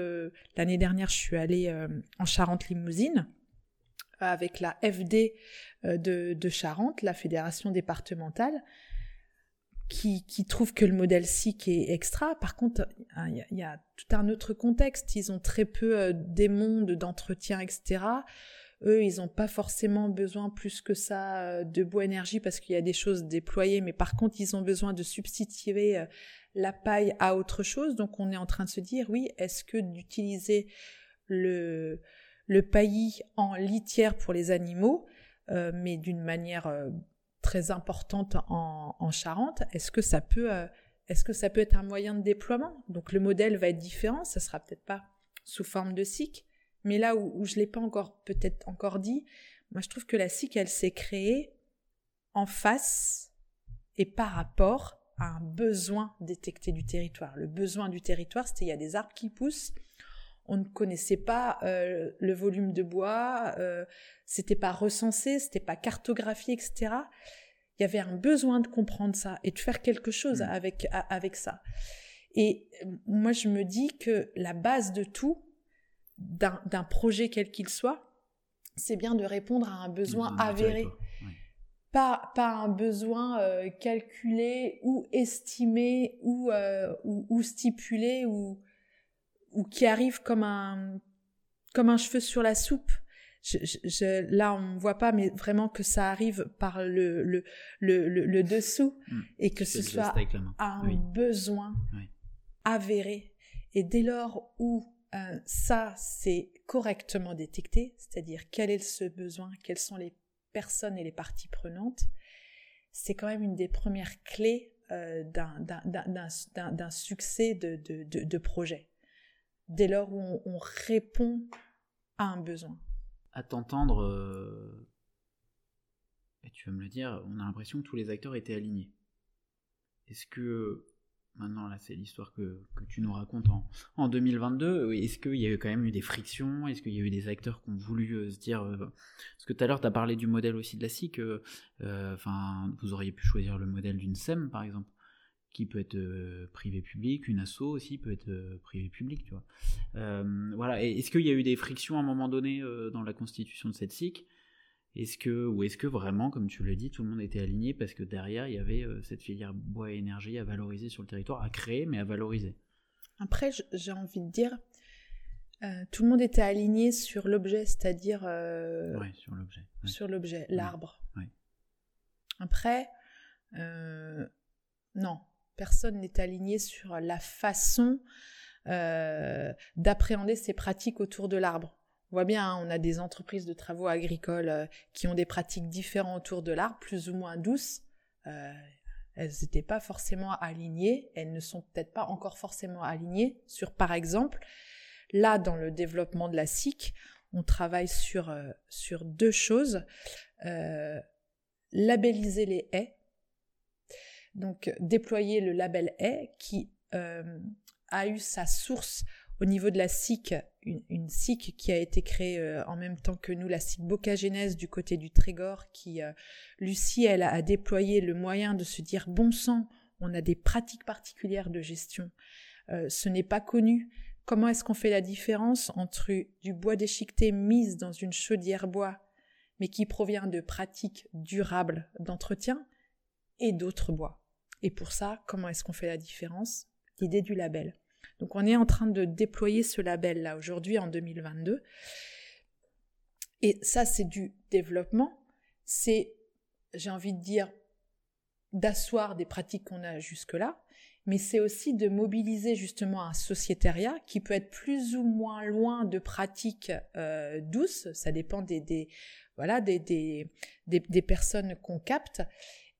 l'année dernière, je suis allée en Charente-Limousine avec la FD de, de Charente, la fédération départementale, qui, trouvent que le modèle SIC est extra. Par contre, il y, a tout un autre contexte. Ils ont très peu euh, des mondes d'entretien, etc. Eux, ils n'ont pas forcément besoin plus que ça euh, de bois énergie parce qu'il y a des choses déployées, mais par contre, ils ont besoin de substituer euh, la paille à autre chose. Donc, on est en train de se dire, oui, est-ce que d'utiliser le, le paillis en litière pour les animaux, mais d'une manière très importante en, Charente, est-ce que ça peut euh, est-ce que ça peut être un moyen de déploiement? Donc le modèle va être différent, ça sera peut-être pas sous forme de SIC, mais là où, je l'ai pas encore peut-être encore dit, moi je trouve que la SIC elle s'est créée en face et par rapport à un besoin détecté du territoire. Le besoin du territoire, c'était il y a des arbres qui poussent, on ne connaissait pas euh, le volume de bois, euh, c'était pas recensé, c'était pas cartographié, etc. Il y avait un besoin de comprendre ça et de faire quelque chose mmh. avec avec ça. Et euh, moi, je me dis que la base de tout, d'un projet quel qu'il soit, c'est bien de répondre à un besoin avéré. Pas, pas un besoin euh, calculé ou estimé ou, ou, ou stipulé ou, ou qui arrive comme un comme un cheveu sur la soupe. Je, je, là, on voit pas, mais vraiment que ça arrive par le le le, le, dessous hmm. et que ce soit un besoin avéré. Et dès lors où euh, ça c'est correctement détecté, c'est-à-dire quel est ce besoin, quelles sont les personnes et les parties prenantes, c'est quand même une des premières clés euh, d'un succès de, de, de, de projet dès lors où on, répond à un besoin. À t'entendre, euh, et tu vas me le dire, on a l'impression que tous les acteurs étaient alignés. Est-ce que, maintenant là c'est l'histoire que, tu nous racontes en, 2022, est-ce qu'il y a eu quand même eu des frictions? Est-ce qu'il y a eu des acteurs qui ont voulu euh, se dire... Euh, parce que tout à l'heure tu as parlé du modèle aussi de la SIC, enfin vous auriez pu choisir le modèle d'une SEM par exemple qui peut être euh, privé-public, une asso aussi peut être euh, privé-public, tu vois. Euh, voilà. Est-ce qu'il y a eu des frictions à un moment donné dans la constitution de cette SIC? Est-ce que, ou est-ce que vraiment, comme tu l'as dit, tout le monde était aligné parce que derrière il y avait cette filière bois et énergie à valoriser sur le territoire, à créer mais à valoriser? Après, j'ai envie de dire, tout le monde était aligné sur l'objet, c'est-à-dire ouais, sur l'objet, sur l'objet, l'arbre. Après, non, personne n'est aligné sur la façon euh, d'appréhender ces pratiques autour de l'arbre. On voit bien, hein, on a des entreprises de travaux agricoles euh, qui ont des pratiques différentes autour de l'arbre, plus ou moins douces. Euh, elles n'étaient pas forcément alignées, elles ne sont peut-être pas encore forcément alignées sur, par exemple, là, dans le développement de la SIC, on travaille sur, sur deux choses. labelliser les haies, donc déployer le label haie qui euh, a eu sa source au niveau de la SIC, une, SIC qui a été créée euh, en même temps que nous, la SIC Bocagénèse du côté du Trégor, qui, euh, Lucie, elle a, déployé le moyen de se dire, bon sang, on a des pratiques particulières de gestion, ce n'est pas connu. Comment est-ce qu'on fait la différence entre du bois déchiqueté mis dans une chaudière bois, mais qui provient de pratiques durables d'entretien, et d'autres bois? Et pour ça, comment est-ce qu'on fait la différence? L'idée du label. Donc on est en train de déployer ce label-là aujourd'hui en 2022. Et ça, c'est du développement. C'est, j'ai envie de dire, d'asseoir des pratiques qu'on a jusque-là, mais c'est aussi de mobiliser justement un sociétariat qui peut être plus ou moins loin de pratiques euh, douces, ça dépend des, voilà des, des, personnes qu'on capte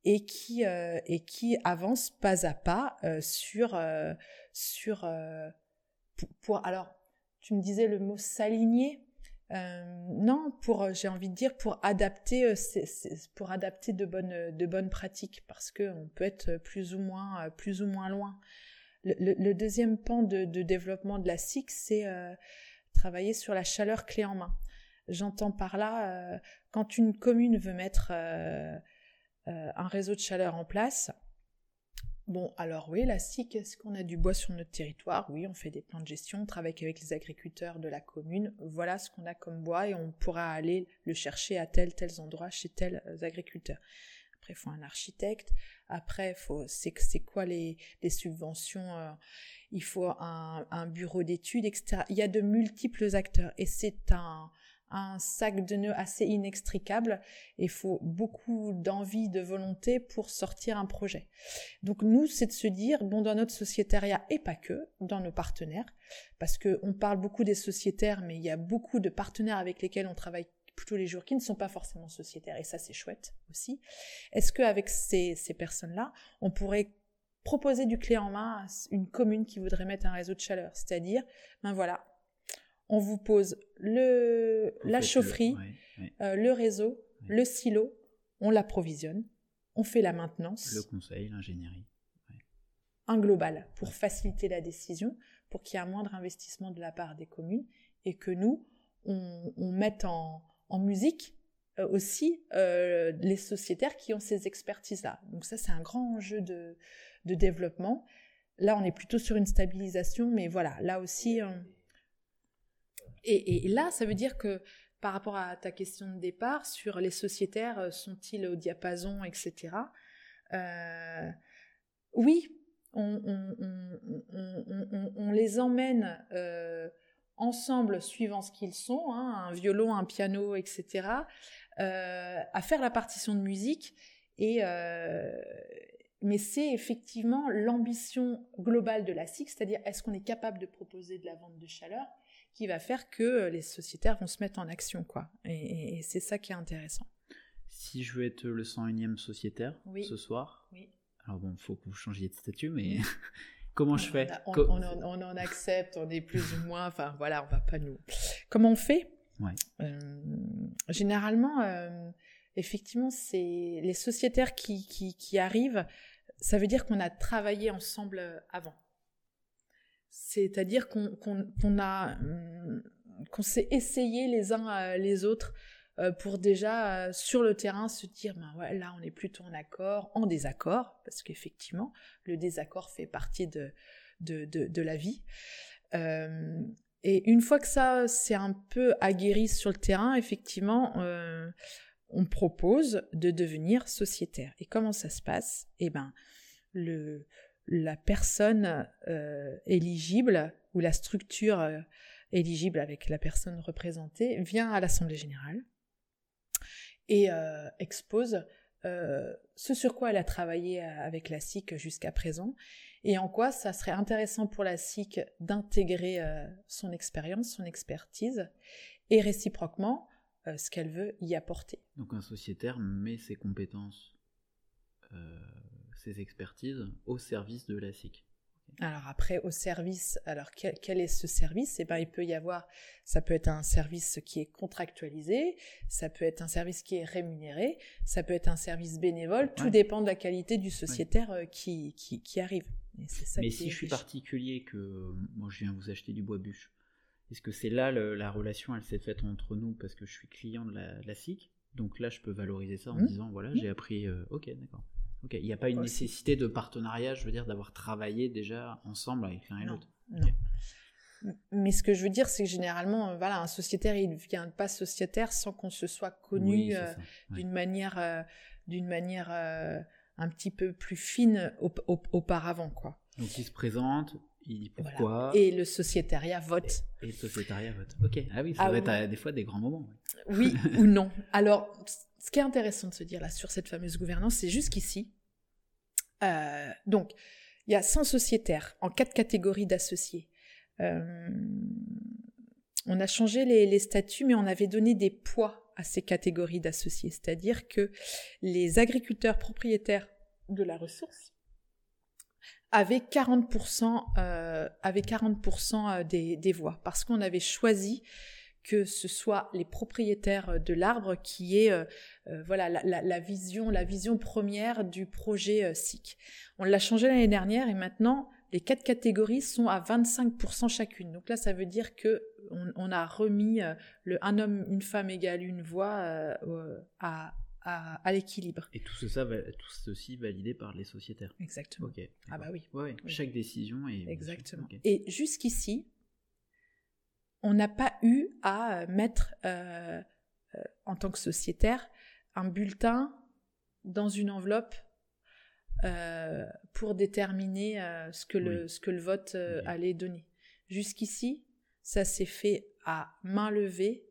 et qui euh, et qui avancent pas à pas euh, sur sur pour, pour, alors tu me disais le mot s'aligner euh, non, pour euh, j'ai envie de dire pour adapter euh, pour adapter de bonnes de bonnes pratiques parce que on peut être plus ou moins plus ou moins loin. Le, deuxième pan de, développement de la SIC, c'est travailler sur la chaleur clé en main. J'entends par là quand une commune veut mettre un réseau de chaleur en place, Bon, alors oui, la SIC, est-ce qu'on a du bois sur notre territoire? Oui, on fait des plans de gestion, on travaille avec les agriculteurs de la commune. Voilà ce qu'on a comme bois et on pourra aller le chercher à tel, tels endroits chez tels euh, agriculteurs. Après, il faut un architecte. Après, c'est, quoi les, les subventions euh, Il faut un, un bureau d'études, etc. Il y a de multiples acteurs et c'est un, un sac de nœuds assez inextricable. Il faut beaucoup d'envie, de volonté pour sortir un projet. Donc nous, c'est de se dire, bon, dans notre sociétariat et pas que, dans nos partenaires, parce que on parle beaucoup des sociétaires, mais il y a beaucoup de partenaires avec lesquels on travaille tous les jours qui ne sont pas forcément sociétaires, et ça c'est chouette aussi. Est-ce qu'avec ces, ces personnes-là, on pourrait proposer du clé en main à une commune qui voudrait mettre un réseau de chaleur, c'est-à-dire, ben voilà, on vous pose le, la chaufferie, euh, le, réseau, le silo, on l'approvisionne, on fait la maintenance. Le conseil, l'ingénierie. Un global pour faciliter la décision, pour qu'il y ait un moindre investissement de la part des communes et que nous, on, mette en, musique euh, aussi euh, les sociétaires qui ont ces expertises-là. Donc ça, c'est un grand enjeu de, développement. Là, on est plutôt sur une stabilisation, mais voilà, là aussi, et, là, ça veut dire que par rapport à ta question de départ sur les sociétaires, euh, sont-ils au diapason, etc. Euh, oui, on, les emmène euh, ensemble, suivant ce qu'ils sont, hein, un violon, un piano, etc., à faire la partition de musique. Et, mais c'est effectivement l'ambition globale de la SIC, c'est-à-dire est-ce qu'on est capable de proposer de la vente de chaleur qui va faire que euh, les sociétaires vont se mettre en action, quoi. Et, c'est ça qui est intéressant. Si je veux être le 101e sociétaire ce soir, oui. alors bon, il faut que vous changiez de statut, mais comment je fais on, en, accepte, on est plus ou moins, enfin voilà, on va pas nous. Comment on fait? Ouais. Euh, généralement, euh, effectivement, c'est les sociétaires qui, qui, qui arrivent, ça veut dire qu'on a travaillé ensemble avant. C'est-à-dire qu'on a hum, qu'on s'est essayé les uns euh, les autres euh, pour déjà euh, sur le terrain se dire ben ouais, là on est plutôt en accord, en désaccord parce qu'effectivement le désaccord fait partie de de, de, la vie. et une fois que ça c'est un peu aguerri sur le terrain, effectivement, on propose de devenir sociétaire. Et comment ça se passe? Eh ben le la personne euh, éligible ou la structure euh, éligible avec la personne représentée vient à l'Assemblée générale et euh, expose ce sur quoi elle a travaillé avec la SIC jusqu'à présent et en quoi ça serait intéressant pour la SIC d'intégrer son expérience, son expertise et réciproquement ce qu'elle veut y apporter. Donc un sociétaire met ses compétences ses expertises au service de la SIC. Alors après, au service, alors quel, est ce service? Eh ben, il peut y avoir, ça peut être un service qui est contractualisé, ça peut être un service qui est rémunéré, ça peut être un service bénévole. Tout dépend de la qualité du sociétaire euh, qui, qui, arrive. Mais si je suis particulier, que moi je viens vous acheter du bois bûche, est-ce que c'est là la relation, elle s'est faite entre nous parce que je suis client de la, SIC? Donc là, je peux valoriser ça en mmh. disant voilà, mmh. j'ai appris. Euh, ok, d'accord. Ok, il n'y a pas une nécessité de partenariat, je veux dire, d'avoir travaillé déjà ensemble avec l'un et l'autre. Non. Mais ce que je veux dire, c'est que généralement, euh, voilà, un sociétaire, il ne vient pas sociétaire sans qu'on se soit connu euh, d'une manière, d'une manière un petit peu plus fine auparavant, quoi. Donc il se présente, il dit pourquoi. Et le sociétariat vote. Et, le sociétariat vote. Ok. Ah oui, ça va être des fois des grands moments. Oui ou non. Alors, ce qui est intéressant de se dire là sur cette fameuse gouvernance, c'est jusqu'ici. Euh, donc, il y a 100 sociétaires en quatre catégories d'associés. Euh, on a changé les, statuts, mais on avait donné des poids à ces catégories d'associés. C'est-à-dire que les agriculteurs propriétaires de la ressource avaient 40%, euh, 40 euh, des, des, voix, parce qu'on avait choisi que ce soit les propriétaires de l'arbre qui aient euh, voilà la, vision la vision première du projet SIC. On l'a changé l'année dernière et maintenant les quatre catégories sont à 25% chacune. Donc là, ça veut dire que on, a remis euh, le un homme, une femme égale une voix euh, à, à, l'équilibre. Et tout, ça, tout ceci validé par les sociétaires. Exactement. ah bah oui. Chaque décision est... Exactement. Et jusqu'ici, on n'a pas eu à mettre, euh, en tant que sociétaire, un bulletin dans une enveloppe euh, pour déterminer euh, ce, que le, ce que le vote euh, allait donner. Jusqu'ici, ça s'est fait à main levée.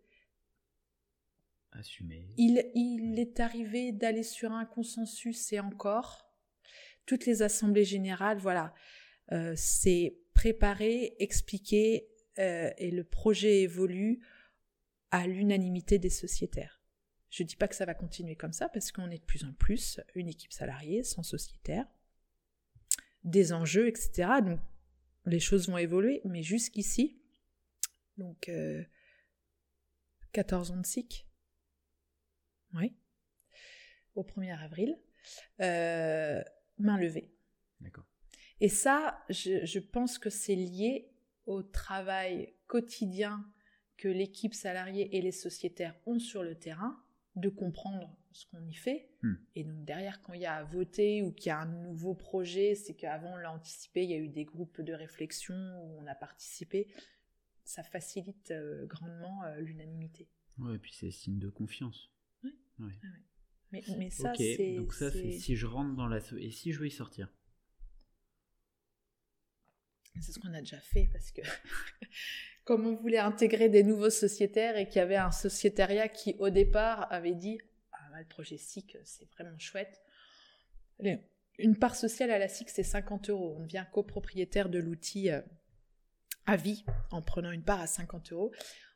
Il, il est arrivé d'aller sur un consensus et encore. Toutes les assemblées générales, voilà, c'est préparé, expliqué et le projet évolue à l'unanimité des sociétaires. Je ne dis pas que ça va continuer comme ça parce qu'on est de plus en plus une équipe salariée, sans sociétaire, des enjeux, etc. Donc les choses vont évoluer, mais jusqu'ici, donc 14 euh, ans de SIC, oui, au 1er avril, euh, main levée. D'accord. Et ça, je, je pense que c'est lié au travail quotidien que l'équipe salariée et les sociétaires ont sur le terrain de comprendre ce qu'on y fait. Hmm. Et donc derrière, quand il y a à voter ou qu'il y a un nouveau projet, c'est qu'avant on l'a anticipé, il y a eu des groupes de réflexion où on a participé. Ça facilite euh, grandement euh, l'unanimité. Ouais, et puis c'est signe de confiance. Mais, mais, ça, c'est. Donc ça, c'est si je rentre dans la. Et si je veux y sortir? C'est ce qu'on a déjà fait parce que comme on voulait intégrer des nouveaux sociétaires et qu'il y avait un sociétariat qui, au départ, avait dit Ah, le projet SIC, c'est vraiment chouette. Une part sociale à la SIC, c'est 50 euros. On devient copropriétaire de l'outil euh, à vie en prenant une part à 50 euros.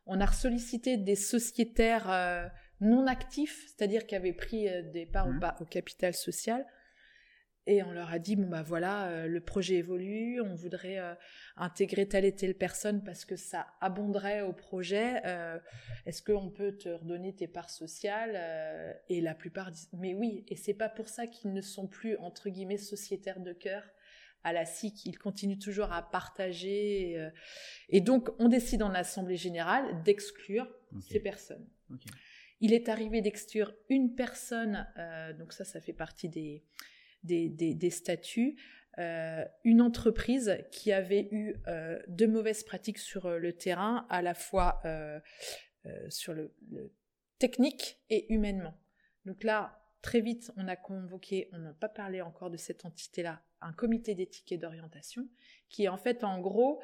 On a sollicité des sociétaires euh, non actifs, c'est-à-dire qui avaient pris euh, des parts mmh. au capital social, et on leur a dit bon bah voilà euh, le projet évolue on voudrait euh, intégrer telle et telle personne parce que ça abonderait au projet euh, est-ce qu'on peut te redonner tes parts sociales et la plupart disent mais oui et c'est pas pour ça qu'ils ne sont plus entre guillemets sociétaires de cœur à la SIC ils continuent toujours à partager et, donc on décide en assemblée générale d'exclure ces personnes il est arrivé d'exclure une personne donc ça ça fait partie des statuts, euh, une entreprise qui avait eu euh, de mauvaises pratiques sur euh, le terrain, à la fois sur le, technique et humainement. Donc là, très vite, on a convoqué, on n'a pas parlé encore de cette entité-là, un comité d'éthique et d'orientation, qui est en fait en gros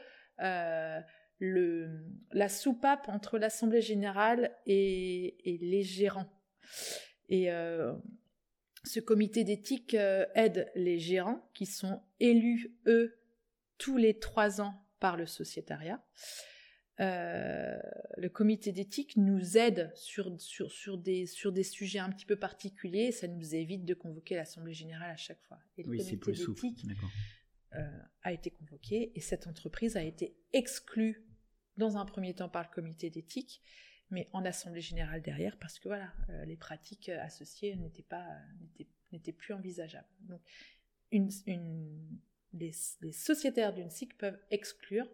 le, la soupape entre l'Assemblée générale et, et, les gérants. Et ce comité d'éthique euh, aide les gérants qui sont élus, eux, tous les trois ans par le sociétariat. Euh, le comité d'éthique nous aide sur, sur, sur, des, sur des sujets un petit peu particuliers, ça nous évite de convoquer l'Assemblée générale à chaque fois. Et le comité d'éthique euh, a été convoqué et cette entreprise a été exclue dans un premier temps par le comité d'éthique mais en assemblée générale derrière, parce que voilà, euh, les pratiques euh, associées n'étaient pas, n'étaient, plus envisageables. Donc, une, les, sociétaires d'une SIC peuvent exclure,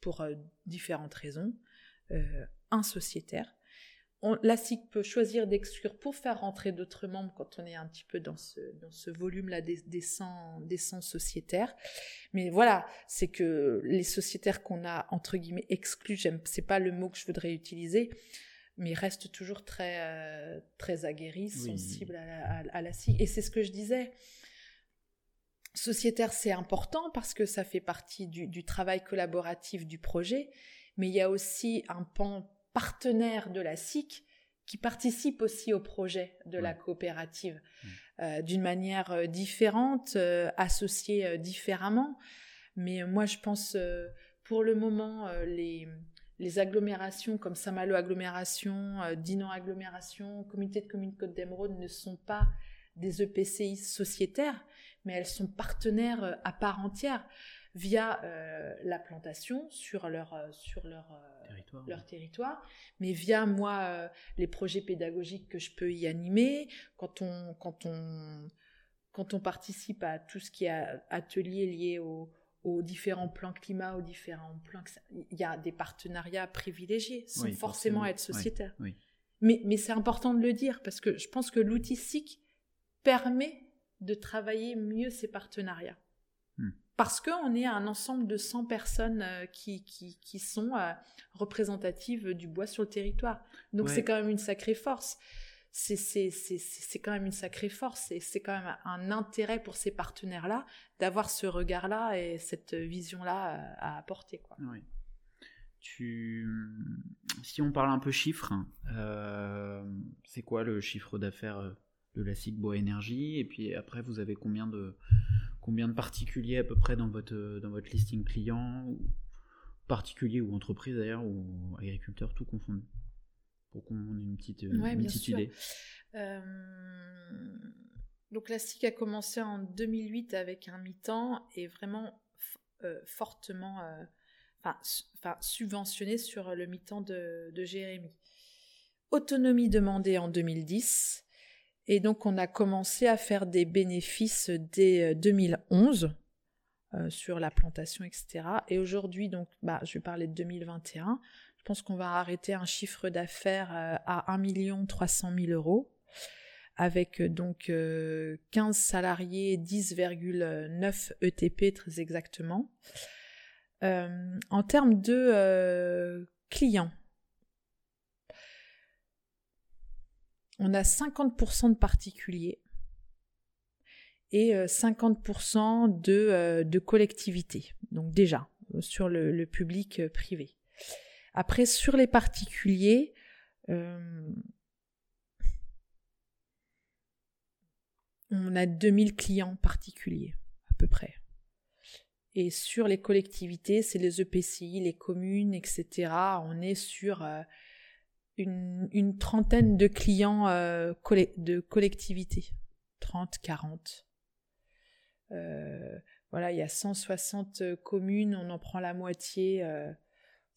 pour euh, différentes raisons, un sociétaire la SIC peut choisir d'exclure pour faire rentrer d'autres membres quand on est un petit peu dans ce, dans ce volume-là des, des, 100, des sociétaires. Mais voilà, c'est que les sociétaires qu'on a, entre guillemets, exclus, j'aime, c'est pas le mot que je voudrais utiliser, mais reste toujours très, très aguerri, sensible à la, à, Et c'est ce que je disais. Sociétaire, c'est important parce que ça fait partie du, du, travail collaboratif du projet, mais il y a aussi un pan partenaire de la SIC qui participe aussi au projet de la coopérative euh, d'une manière euh, différente, euh, associée différemment. Mais moi, je pense, pour le moment, les, les agglomérations comme Saint-Malo agglomération, Dinan agglomération, Communauté de communes Côte d'Emeraude ne sont pas des EPCI sociétaires, mais elles sont partenaires à part entière via la plantation sur leur, sur leur leur territoire, mais via moi euh, les projets pédagogiques que je peux y animer, quand on, quand on, quand on participe à tout ce qui est atelier lié aux différents plans climat, aux différents plans, il y a des partenariats privilégiés sans forcément, être sociétaire. Mais, mais c'est important de le dire parce que je pense que l'outil SIC permet de travailler mieux ces partenariats. Parce qu'on est un ensemble de 100 personnes euh, qui, qui, sont euh, représentatives du bois sur le territoire. Donc c'est quand même une sacrée force. C'est quand même une sacrée force et c'est quand même un intérêt pour ces partenaires-là d'avoir ce regard-là et cette vision-là euh, à, apporter. Quoi. Tu... Si on parle un peu chiffres, c'est quoi le chiffre d'affaires de la SIG Bois Énergie? Et puis après, vous avez combien de combien de particuliers à peu près dans votre, dans votre listing client, ou particuliers ou entreprises d'ailleurs, ou agriculteurs, tout confondu Pour qu'on ait une petite, une petite idée. Euh, donc la SIC a commencé en 2008 avec un mi-temps et vraiment euh, fortement euh, enfin, subventionné sur le mi-temps de, de Jérémy. Autonomie demandée en 2010 et donc, on a commencé à faire des bénéfices dès 2011 euh, euh, sur la plantation, etc. Et aujourd'hui, donc, bah, je vais parler de 2021. Je pense qu'on va arrêter un chiffre d'affaires euh, à 1 300 000 euros avec donc 15 salariés, 10,9 ETP très exactement. en termes de clients, on a 50% de particuliers et 50% euh, de, euh, de collectivités. Donc déjà, sur le, public euh, privé. Après, sur les particuliers, on a 2000 clients particuliers, à peu près. Et sur les collectivités, c'est les EPCI, les communes, etc. On est sur une, trentaine de clients euh, de collectivité. 30, 40. Euh, voilà, il y a 160 communes, on en prend la moitié. Euh,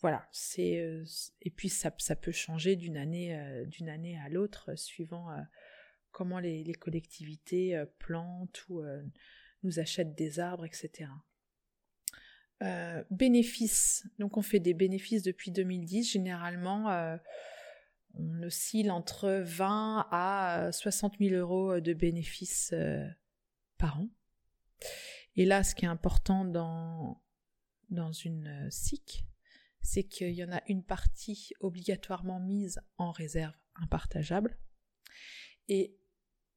voilà, c'est et puis ça, peut changer d'une année d'une année à l'autre suivant comment les collectivités plantent ou nous achètent des arbres, etc. bénéfices, donc on fait des bénéfices depuis 2010. Généralement, on oscille entre 20 à 60 000 euros de bénéfices euh, par an. Et là, ce qui est important dans, dans une euh, SIC, c'est qu'il y en a une partie obligatoirement mise en réserve impartageable et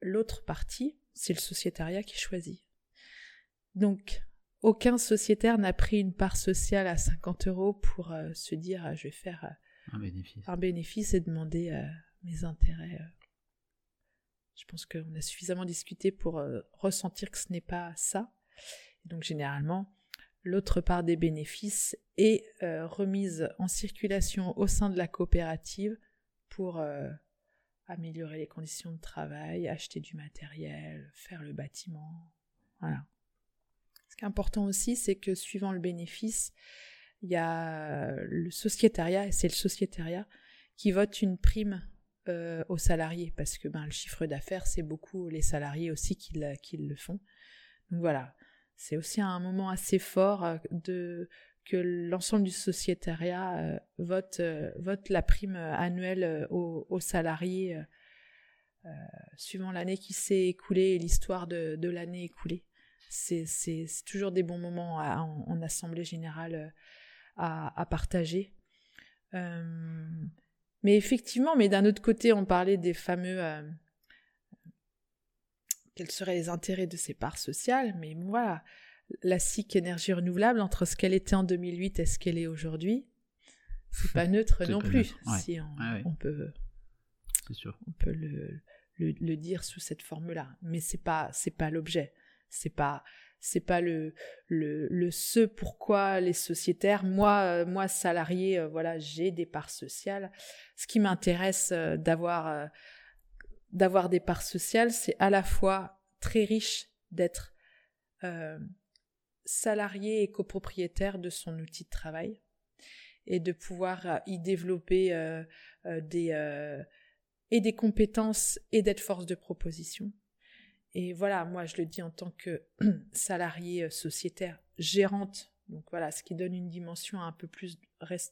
l'autre partie, c'est le sociétariat qui choisit. Donc, aucun sociétaire n'a pris une part sociale à 50 euros pour euh, se dire je vais faire un bénéfice. Un bénéfice et demander euh, mes intérêts. Euh. Je pense qu'on a suffisamment discuté pour euh, ressentir que ce n'est pas ça. donc généralement, l'autre part des bénéfices est remise en circulation au sein de la coopérative pour améliorer les conditions de travail, acheter du matériel, faire le bâtiment. Voilà. Ce qui est important aussi, c'est que suivant le bénéfice, il y a le sociétariat, et c'est le sociétariat qui vote une prime euh, aux salariés, parce que ben, le chiffre d'affaires, c'est beaucoup les salariés aussi qui, le font. Donc voilà, c'est aussi un moment assez fort euh, de que l'ensemble du sociétariat euh, vote, vote la prime annuelle aux, salariés suivant l'année qui s'est écoulée et l'histoire de, l'année écoulée. C'est toujours des bons moments en, assemblée générale à, partager. Euh, Mais effectivement, mais d'un autre côté, on parlait des fameux euh, quels seraient les intérêts de ces parts sociales, mais voilà, la SIC énergie renouvelable entre ce qu'elle était en 2008 et ce qu'elle est aujourd'hui, c'est pas neutre non plus. Si on, peut, sûr. on peut le, le, dire sous cette forme-là, mais c'est pas c'est pas l'objet, c'est pas c'est pas le, le, ce pourquoi les sociétaires moi euh, moi salarié euh, voilà j'ai des parts sociales. Ce qui m'intéresse euh, d'avoir d'avoir des parts sociales c'est à la fois très riche d'être salarié et copropriétaire de son outil de travail et de pouvoir y développer des et des compétences et d'être force de proposition et voilà, moi je le dis en tant que salarié euh, sociétaire, gérante, donc voilà, ce qui donne une dimension un peu plus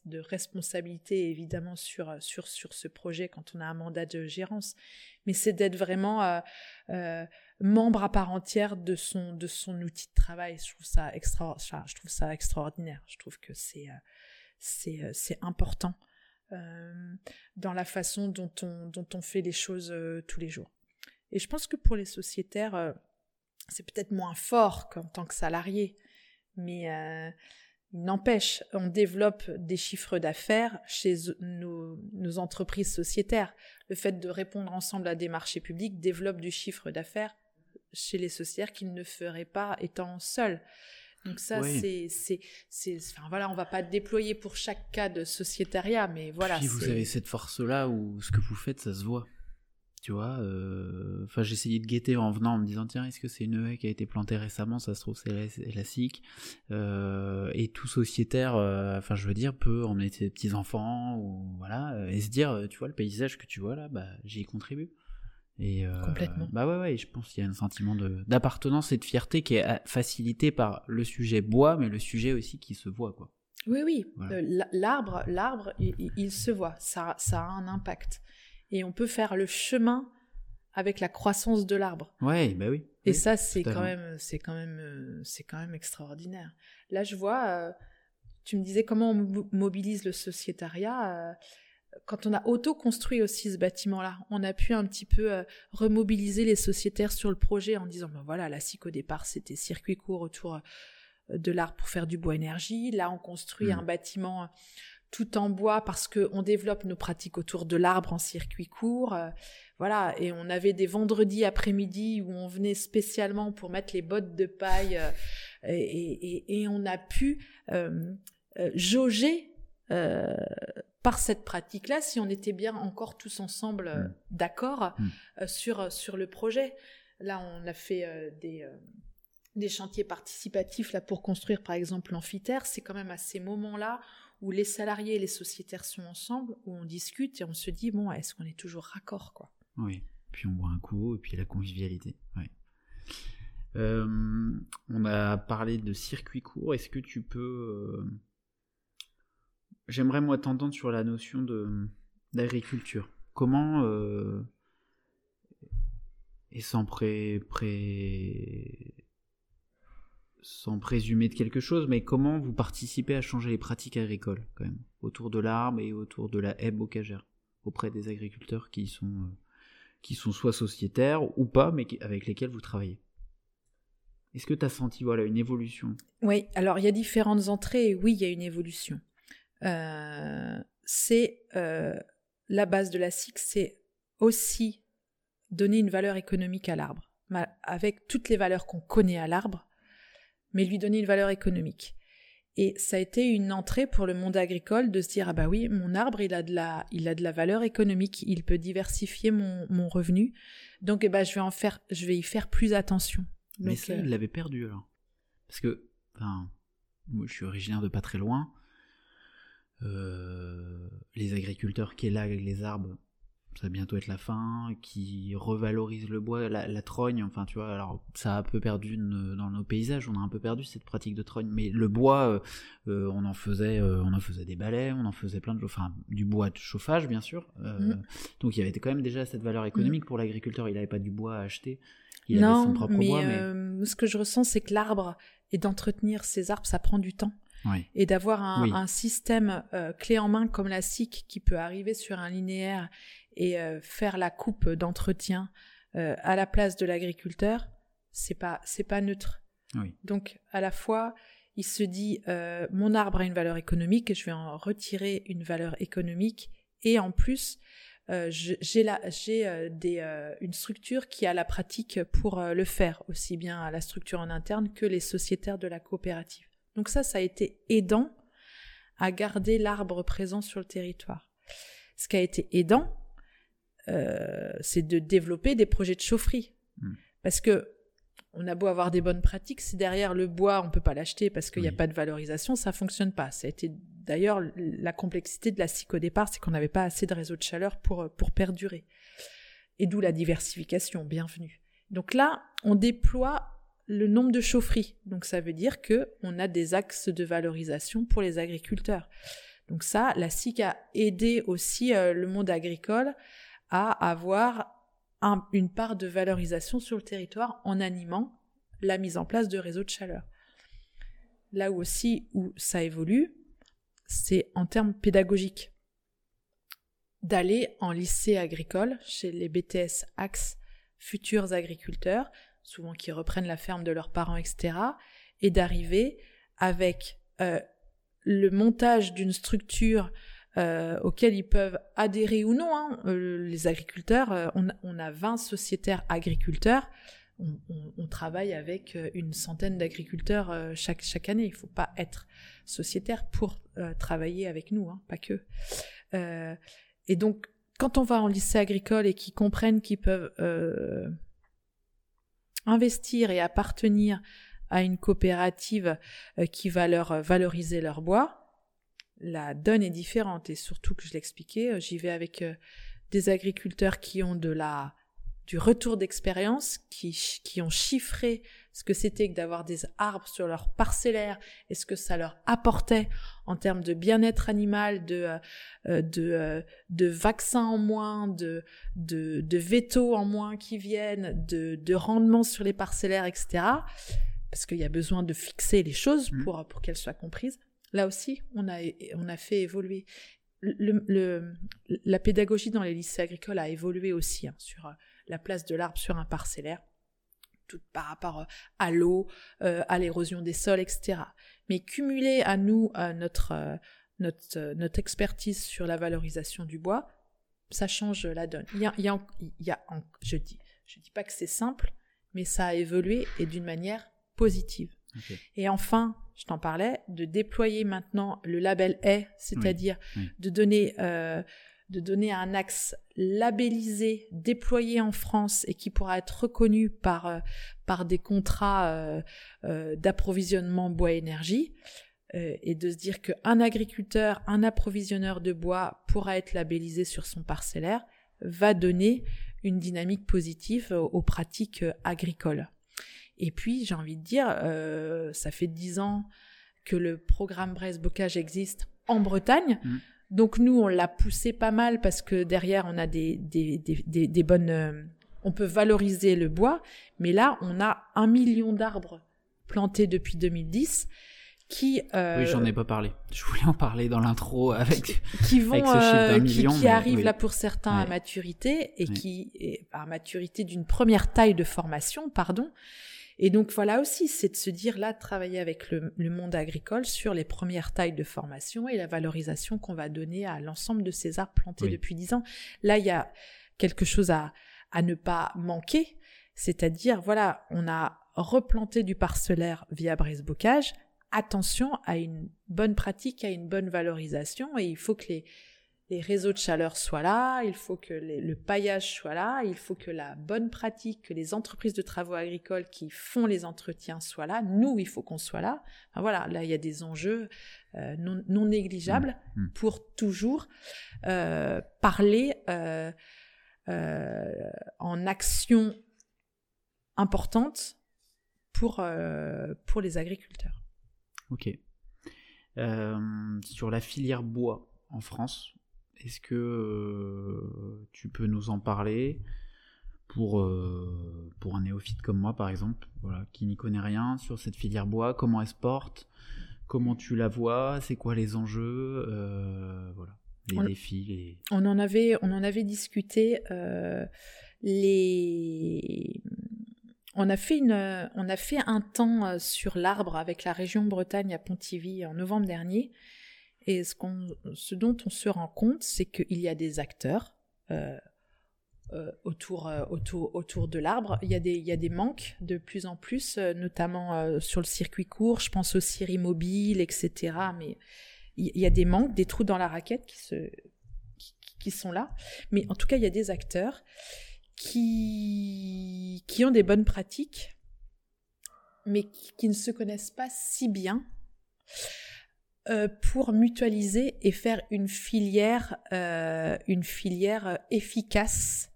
de responsabilité évidemment sur, euh, sur, sur ce projet quand on a un mandat de gérance, mais c'est d'être vraiment euh, membre à part entière de son, de son outil de travail. Je trouve ça, extra, je trouve ça extraordinaire, je trouve que c'est c'est important dans la façon dont on, dont on fait les choses tous les jours. Et je pense que pour les sociétaires, euh, c'est peut-être moins fort qu'en tant que salarié, mais euh, n'empêche, on développe des chiffres d'affaires chez nos, entreprises sociétaires. Le fait de répondre ensemble à des marchés publics développe du chiffre d'affaires chez les sociétaires qu'ils ne feraient pas étant seuls. Donc ça, c'est, c'est, c'est, enfin voilà, on va pas déployer pour chaque cas de sociétariat, mais voilà. Puis vous avez cette force-là où ce que vous faites, ça se voit tu vois. Euh, enfin, j'essayais de guetter en venant en me disant tiens, est-ce que c'est une haie qui a été plantée récemment? Ça se trouve c'est élastique. Euh, et tout sociétaire, euh, enfin, je veux dire, peut emmener ses petits enfants ou voilà et se dire, tu vois, le paysage que tu vois là, bah, j'y contribue. Et Complètement. Bah ouais, ouais, je pense qu'il y a un sentiment d'appartenance et de fierté qui est facilité par le sujet bois, mais le sujet aussi qui se voit, quoi. Oui, oui. l'arbre, l'arbre, il, il, se voit. Ça, ça a un impact et on peut faire le chemin avec la croissance de l'arbre. Ouais, bah oui. Et ça, c'est quand même, c'est quand même, euh, c'est quand même extraordinaire. Là, je vois, euh, tu me disais comment on mobilise le sociétariat. Euh, quand on a auto-construit aussi ce bâtiment-là, on a pu un petit peu remobiliser les sociétaires sur le projet en disant, ben voilà, la SIC au départ, c'était circuit court autour de l'arbre pour faire du bois énergie. Là, on construit mmh. un bâtiment tout en bois parce qu'on développe nos pratiques autour de l'arbre en circuit court. Euh, voilà, et on avait des vendredis après-midi où on venait spécialement pour mettre les bottes de paille euh, et, on a pu euh, jauger par cette pratique-là si on était bien encore tous ensemble mmh. d'accord mmh. sur, sur le projet. Là, on a fait des des chantiers participatifs là pour construire par exemple l'amphithéâtre, c'est quand même à ces moments-là où les salariés et les sociétaires sont ensemble, où on discute et on se dit, bon, est-ce qu'on est toujours raccord, quoi? Oui, puis on boit un coup, et puis la convivialité, euh, on a parlé de circuit court, est-ce que tu peux... Euh, j'aimerais moi t'entendre sur la notion d'agriculture. Comment... Euh, et sans pré, pré sans présumer de quelque chose, mais comment vous participez à changer les pratiques agricoles, quand même, autour de l'arbre et autour de la haie bocagère, auprès des agriculteurs qui sont, euh, qui sont soit sociétaires ou pas, mais avec lesquels vous travaillez? Est-ce que tu as senti voilà, une évolution? Oui, alors il y a différentes entrées, et oui, il y a une évolution. Euh, c'est euh, la base de la SIC, c'est aussi donner une valeur économique à l'arbre. Avec toutes les valeurs qu'on connaît à l'arbre, mais lui donner une valeur économique. Et ça a été une entrée pour le monde agricole de se dire ah bah oui mon arbre il a de la il a de la valeur économique il peut diversifier mon, mon revenu donc eh ben, je vais en faire je vais y faire plus attention. Mais ça il euh, l'avait perdu alors parce que enfin moi je suis originaire de pas très loin euh, les agriculteurs qui avec les arbres ça va bientôt être la fin, qui revalorise le bois, la, trogne, enfin tu vois, alors ça a un peu perdu dans nos paysages, on a un peu perdu cette pratique de trogne, mais le bois, euh, euh, on en faisait, euh, on en faisait des balais, on en faisait plein de, enfin du bois de chauffage bien sûr, mm. donc il y avait quand même déjà cette valeur économique mm. pour l'agriculteur, il n'avait pas du bois à acheter, il avait son propre bois. Mais ce que je ressens, c'est que l'arbre et d'entretenir ces arbres, ça prend du temps. et d'avoir un, système euh, clé en main comme la SIC qui peut arriver sur un linéaire et euh, faire la coupe d'entretien euh, à la place de l'agriculteur, c'est pas c'est pas neutre. Donc à la fois il se dit mon arbre a une valeur économique et je vais en retirer une valeur économique et en plus j'ai j'ai des une structure qui a la pratique pour le faire aussi bien à la structure en interne que les sociétaires de la coopérative. Donc ça, ça a été aidant à garder l'arbre présent sur le territoire. Ce qui a été aidant, euh, c'est de développer des projets de chaufferie. Hmm. Parce que on a beau avoir des bonnes pratiques, si derrière le bois, on peut pas l'acheter parce qu'il n'y a pas de valorisation, ça fonctionne pas. Ça a été d'ailleurs la complexité de la SIC au départ, c'est qu'on n'avait pas assez de réseaux de chaleur pour, pour perdurer. Et d'où la diversification, bienvenue. Donc là, on déploie le nombre de chaufferies. Donc ça veut dire que on a des axes de valorisation pour les agriculteurs. Donc ça, la SIC a aidé aussi euh, le monde agricole à avoir une part de valorisation sur le territoire en animant la mise en place de réseaux de chaleur. Là aussi où ça évolue, c'est en termes pédagogiques. D'aller en lycée agricole chez les BTS Axe futurs agriculteurs souvent qui reprennent la ferme de leurs parents, etc., et d'arriver avec euh, le montage d'une structure euh, auquel ils peuvent adhérer ou non. Hein. Euh, les agriculteurs, on, a 20 sociétaires agriculteurs. On, travaille avec une centaine d'agriculteurs chaque, chaque année. Il ne faut pas être sociétaire pour travailler avec nous, hein, pas que. et donc, quand on va en lycée agricole et qu'ils comprennent qu'ils peuvent investir et appartenir à une coopérative euh, qui va leur valoriser leur bois, la donne est différente. Et surtout que je l'expliquais, euh, j'y vais avec euh, des agriculteurs qui ont de la du retour d'expérience, qui, qui ont chiffré ce que c'était que d'avoir des arbres sur leur parcellaire et ce que ça leur apportait en termes de bien-être animal, de, euh, de, de vaccins en moins, de, de, de vétos en moins qui viennent, de, de rendement sur les parcellaires, etc. Parce qu'il y a besoin de fixer les choses mmh. pour, pour qu'elles soient comprises. Là aussi, on a, on a fait évoluer. La pédagogie dans les lycées agricoles a évolué aussi hein, sur euh, la place de l'arbre sur un parcellaire tout par rapport euh, à l'eau, euh, à l'érosion des sols, etc. Mais cumuler à nous notre, notre, expertise sur la valorisation du bois, ça change la donne. Y a, il y a, je dis, je dis pas que c'est simple, mais ça a évolué et d'une manière positive. Et enfin, je t'en parlais, de déployer maintenant le label A, c'est-à-dire de donner de donner un axe labellisé, déployé en France et qui pourra être reconnu par, euh, par des contrats euh, euh, d'approvisionnement bois-énergie, et de se dire qu'un agriculteur, un approvisionneur de bois pourra être labellisé sur son parcellaire, va donner une dynamique positive aux, pratiques agricoles. Et puis, j'ai envie de dire, ça fait dix ans que le programme Brest Bocage existe en Bretagne. Mmh. Donc nous, on l'a poussé pas mal parce que derrière, on a des, des, des, des, bonnes... Euh, on peut valoriser le bois, mais là, on a un million d'arbres plantés depuis 2010 qui euh, oui j'en ai pas parlé. Je voulais en parler dans l'intro avec qui vont euh, qui, qui arrivent là pour certains à maturité et qui à maturité d'une première taille de formation pardon et donc voilà aussi, c'est de se dire là, travailler avec le, monde agricole sur les premières tailles de formation et la valorisation qu'on va donner à l'ensemble de ces arbres plantés depuis dix ans. Là, il y a quelque chose à, à ne pas manquer, c'est-à-dire voilà, on a replanté du parcellaire via brise-bocage. Attention à une bonne pratique, à une bonne valorisation, et il faut que les, les réseaux de chaleur soient là, il faut que le paillage soit là, il faut que la bonne pratique, que les entreprises de travaux agricoles qui font les entretiens soient là. Nous, il faut qu'on soit là. voilà, là, il y a des enjeux euh, non, négligeables mmh, mmh. pour toujours euh, parler euh, en action importante pour, pour les agriculteurs. Ok. sur la filière bois en France, est-ce que euh, tu peux nous en parler pour, euh, pour un néophyte comme moi, par exemple, voilà, qui n'y connaît rien sur cette filière bois, comment elle se porte comment tu la vois, c'est quoi les enjeux, voilà, les défis. On en avait, on en avait discuté. les on a, fait une, on a fait un temps sur l'arbre avec la région Bretagne à Pontivy en novembre dernier. Et ce, dont on se rend compte, c'est qu'il y a des acteurs euh, euh, autour, euh, autour, autour de l'arbre. Il, y a des, il y a des manques de plus en plus, notamment sur le circuit court. Je pense aux scieries mobiles, etc. Mais il y a des manques, des trous dans la raquette qui, se, qui, sont là. Mais en tout cas, il y a des acteurs qui, qui ont des bonnes pratiques, mais qui ne se connaissent pas si bien. Euh, pour mutualiser et faire une filière, euh, une filière euh, efficace,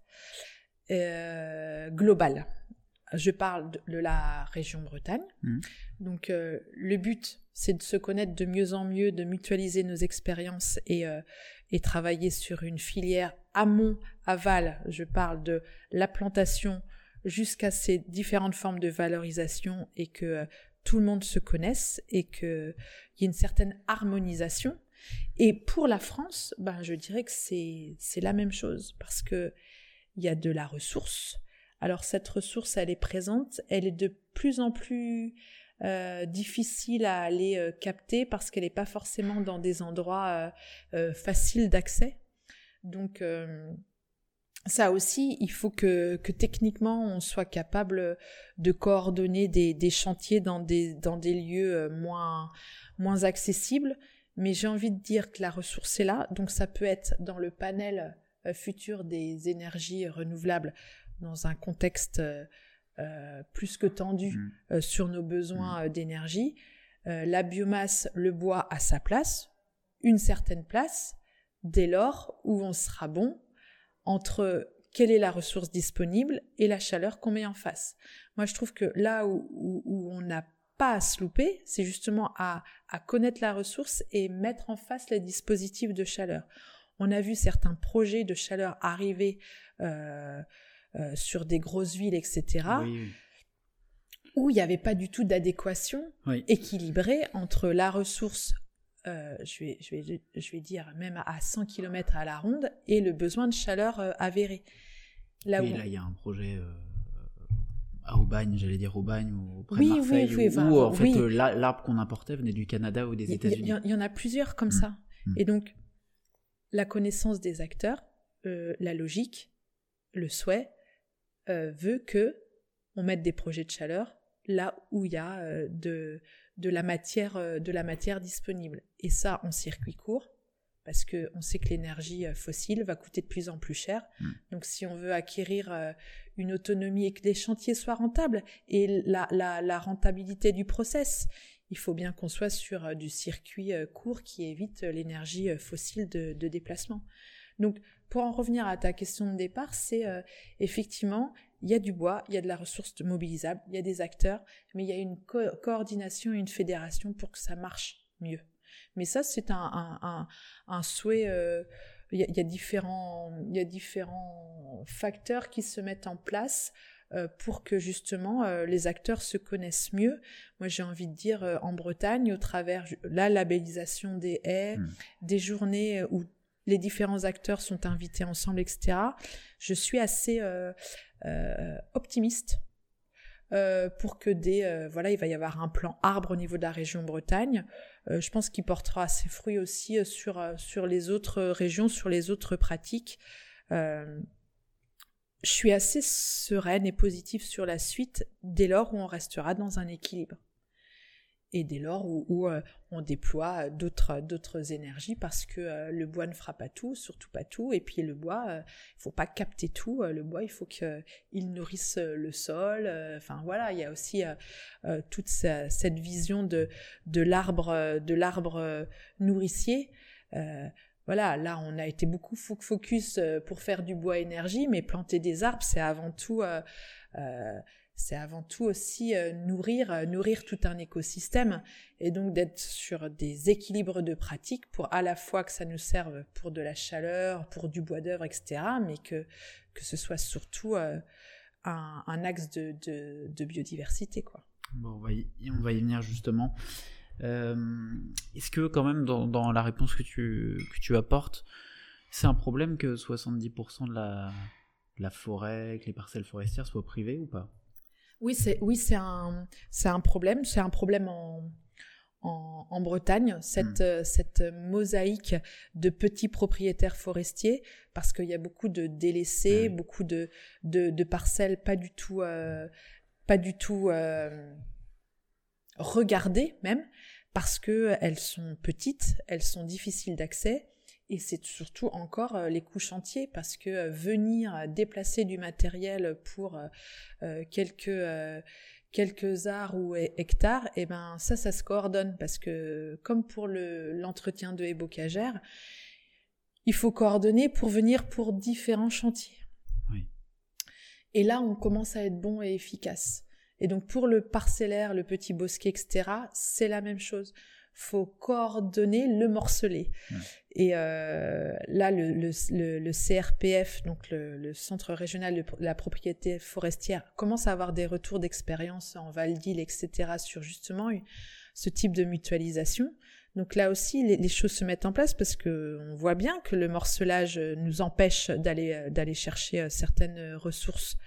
globale. Je parle de, la région Bretagne. Mmh. Donc le but, c'est de se connaître de mieux en mieux, de mutualiser nos expériences et, et travailler sur une filière amont, aval. Je parle de la plantation jusqu'à ces différentes formes de valorisation et que tout le monde se connaisse et qu'il y ait une certaine harmonisation. Et pour la France, ben, je dirais que c'est la même chose parce que il y a de la ressource. Alors cette ressource, elle est présente, elle est de plus en plus euh, difficile à aller euh, capter parce qu'elle n'est pas forcément dans des endroits euh, faciles d'accès. Donc ça aussi, il faut que, techniquement on soit capable de coordonner des, chantiers dans des, dans des lieux euh, moins, moins accessibles. Mais j'ai envie de dire que la ressource est là, donc ça peut être dans le panel euh, futur des énergies renouvelables dans un contexte euh, plus que tendu mmh. sur nos besoins mmh. d'énergie. la biomasse, le bois a sa place, une certaine place, dès lors où on sera bon entre quelle est la ressource disponible et la chaleur qu'on met en face. Moi, je trouve que là où, on n'a pas à se louper, c'est justement à, connaître la ressource et mettre en face les dispositifs de chaleur. On a vu certains projets de chaleur arriver euh, euh, sur des grosses villes, etc., où il n'y avait pas du tout d'adéquation équilibrée entre la ressource euh, je, vais, je, vais, je vais dire même à 100 km à la ronde, et le besoin de chaleur euh, avéré. Là oui, là, il y a un projet euh, à Aubagne, j'allais dire Aubagne ou près de Marseille, oui, où, en fait l'arbre qu'on importait venait du Canada ou des États-Unis. Il y, en a plusieurs comme mm. ça. Mm. Et donc, la connaissance des acteurs, la logique, le souhait, veut que on mette des projets de chaleur là où il y a de de la matière, euh, de la matière disponible. Et ça en circuit court, parce qu'on sait que l'énergie euh, fossile va coûter de plus en plus cher. Mm. Donc si on veut acquérir euh, une autonomie et que les chantiers soient rentables, et la, rentabilité du process, il faut bien qu'on soit sur du circuit court qui évite l'énergie fossile de, de, déplacement. Donc pour en revenir à ta question de départ, c'est effectivement il y a du bois, il y a de la ressource mobilisable, il y a des acteurs, mais il y a une coordination et une fédération pour que ça marche mieux. Mais ça, c'est un, souhait. Euh, il, y a, différents, il y a différents facteurs qui se mettent en place euh, pour que justement euh, les acteurs se connaissent mieux. Moi, j'ai envie de dire en Bretagne, au travers la labellisation des haies, mmh. des journées où les différents acteurs sont invités ensemble, etc. Je suis assez euh, euh, optimiste euh, pour que des voilà, il va y avoir un plan arbre au niveau de la région Bretagne. je pense qu'il portera ses fruits aussi sur sur les autres régions, sur les autres pratiques. je suis assez sereine et positive sur la suite dès lors où on restera dans un équilibre et dès lors où, euh, on déploie d'autres d'autres énergies parce que euh, le bois ne fera pas tout, surtout pas tout, et puis le bois, il euh, il faut pas capter tout, le bois, il faut qu'il nourrisse le sol, enfin voilà, il y a aussi toute cette vision de de l'arbre de l'arbre nourricier. voilà, là on a été beaucoup focus pour faire du bois énergie, mais planter des arbres, c'est avant tout c'est avant tout aussi euh, nourrir, euh, nourrir tout un écosystème et donc d'être sur des équilibres de pratiques pour à la fois que ça nous serve pour de la chaleur, pour du bois d'œuvre, etc., mais que, que ce soit surtout euh, un, axe de, biodiversité. Quoi. Bon, on, va y, on va y venir justement. Est-ce que quand même dans, la réponse que tu, que tu apportes, c'est un problème que 70% de la, la forêt, que les parcelles forestières soient privées ou pas? Oui, c'est oui, c'est un, un problème. C'est un problème en, en, Bretagne, cette, hmm. euh, cette mosaïque de petits propriétaires forestiers, parce qu'il y a beaucoup de délaissés, beaucoup de, de, parcelles pas du tout, euh, pas du tout euh, regardées même, parce qu'elles sont petites, elles sont difficiles d'accès, et c'est surtout encore les coûts chantiers, parce que venir déplacer du matériel pour quelques quelques arts ou hectares, et eh ben ça, ça se coordonne parce que comme pour le l'entretien de haies bocagères, il faut coordonner pour venir pour différents chantiers. Oui. Et là, on commence à être bon et efficace. Et donc pour le parcellaire, le petit bosquet, etc., c'est la même chose faut coordonner le morceler. Et euh, là, le, le, CRPF, donc le, Centre régional de la propriété forestière, commence à avoir des retours d'expérience en Val d'Île, etc., sur justement ce type de mutualisation. Donc là aussi, les, choses se mettent en place parce que on voit bien que le morcelage nous empêche d'aller d'aller chercher euh, certaines ressources.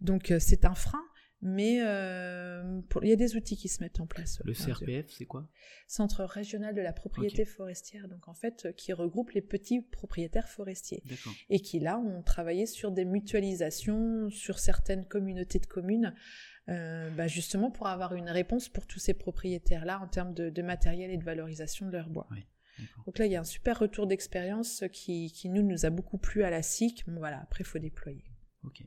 Donc euh, c'est un frein. Mais euh, il y a des outils qui se mettent en place. Le CRPF, c'est quoi? Centre régional de la propriété forestière. Donc en fait, euh, qui regroupe les petits propriétaires forestiers. Et qui là ont travaillé sur des mutualisations sur certaines communautés de communes, euh, bah, justement pour avoir une réponse pour tous ces propriétaires-là en termes de, matériel et de valorisation de leur bois. Donc là, il y a un super retour d'expérience qui, qui nous, nous a beaucoup plu à la SIC. Bon voilà, après, il faut déployer. Ok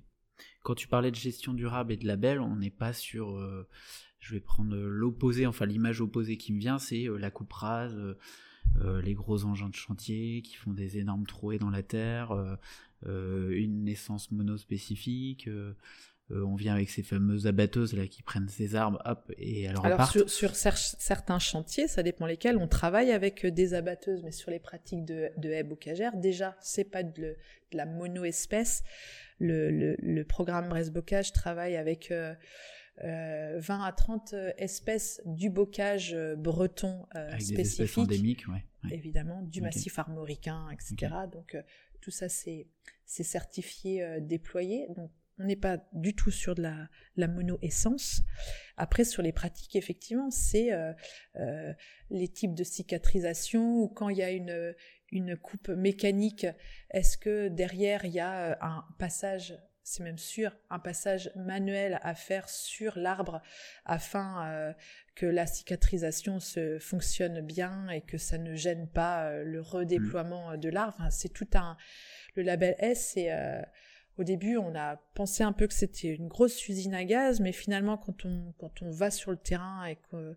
quand tu parlais de gestion durable et de label, on n'est pas sur. Euh, je vais prendre l'opposé, enfin l'image opposée qui me vient, c'est euh, la coupe rase, euh, les gros engins de chantier qui font des énormes trouées dans la terre, une naissance monospécifique. On vient avec ces fameuses abatteuses là qui prennent ces arbres, hop, et alors, alors sur, sur, certains chantiers, ça dépend lesquels, on travaille avec des abatteuses, mais sur les pratiques de, de haies bocagères, déjà, c'est pas de, de la mono-espèce le, le, programme Brest Bocage travaille avec 20 euh, euh, à 30 espèces du bocage euh, breton spécifique. endémiques, Évidemment, du massif armoricain, etc. Donc tout ça, c'est certifié, déployé. Donc on n'est pas du tout sur de la, la mono-essence. Après, sur les pratiques, effectivement, c'est les types de cicatrisation ou quand il y a une, une coupe mécanique, est-ce que derrière il y a euh, un passage c'est même sûr, un passage manuel à faire sur l'arbre afin euh, que la cicatrisation se fonctionne bien et que ça ne gêne pas euh, le redéploiement de l'arbre? c'est tout un le label S, c'est au début, on a pensé un peu que c'était une grosse usine à gaz, mais finalement, quand on, va sur le terrain et que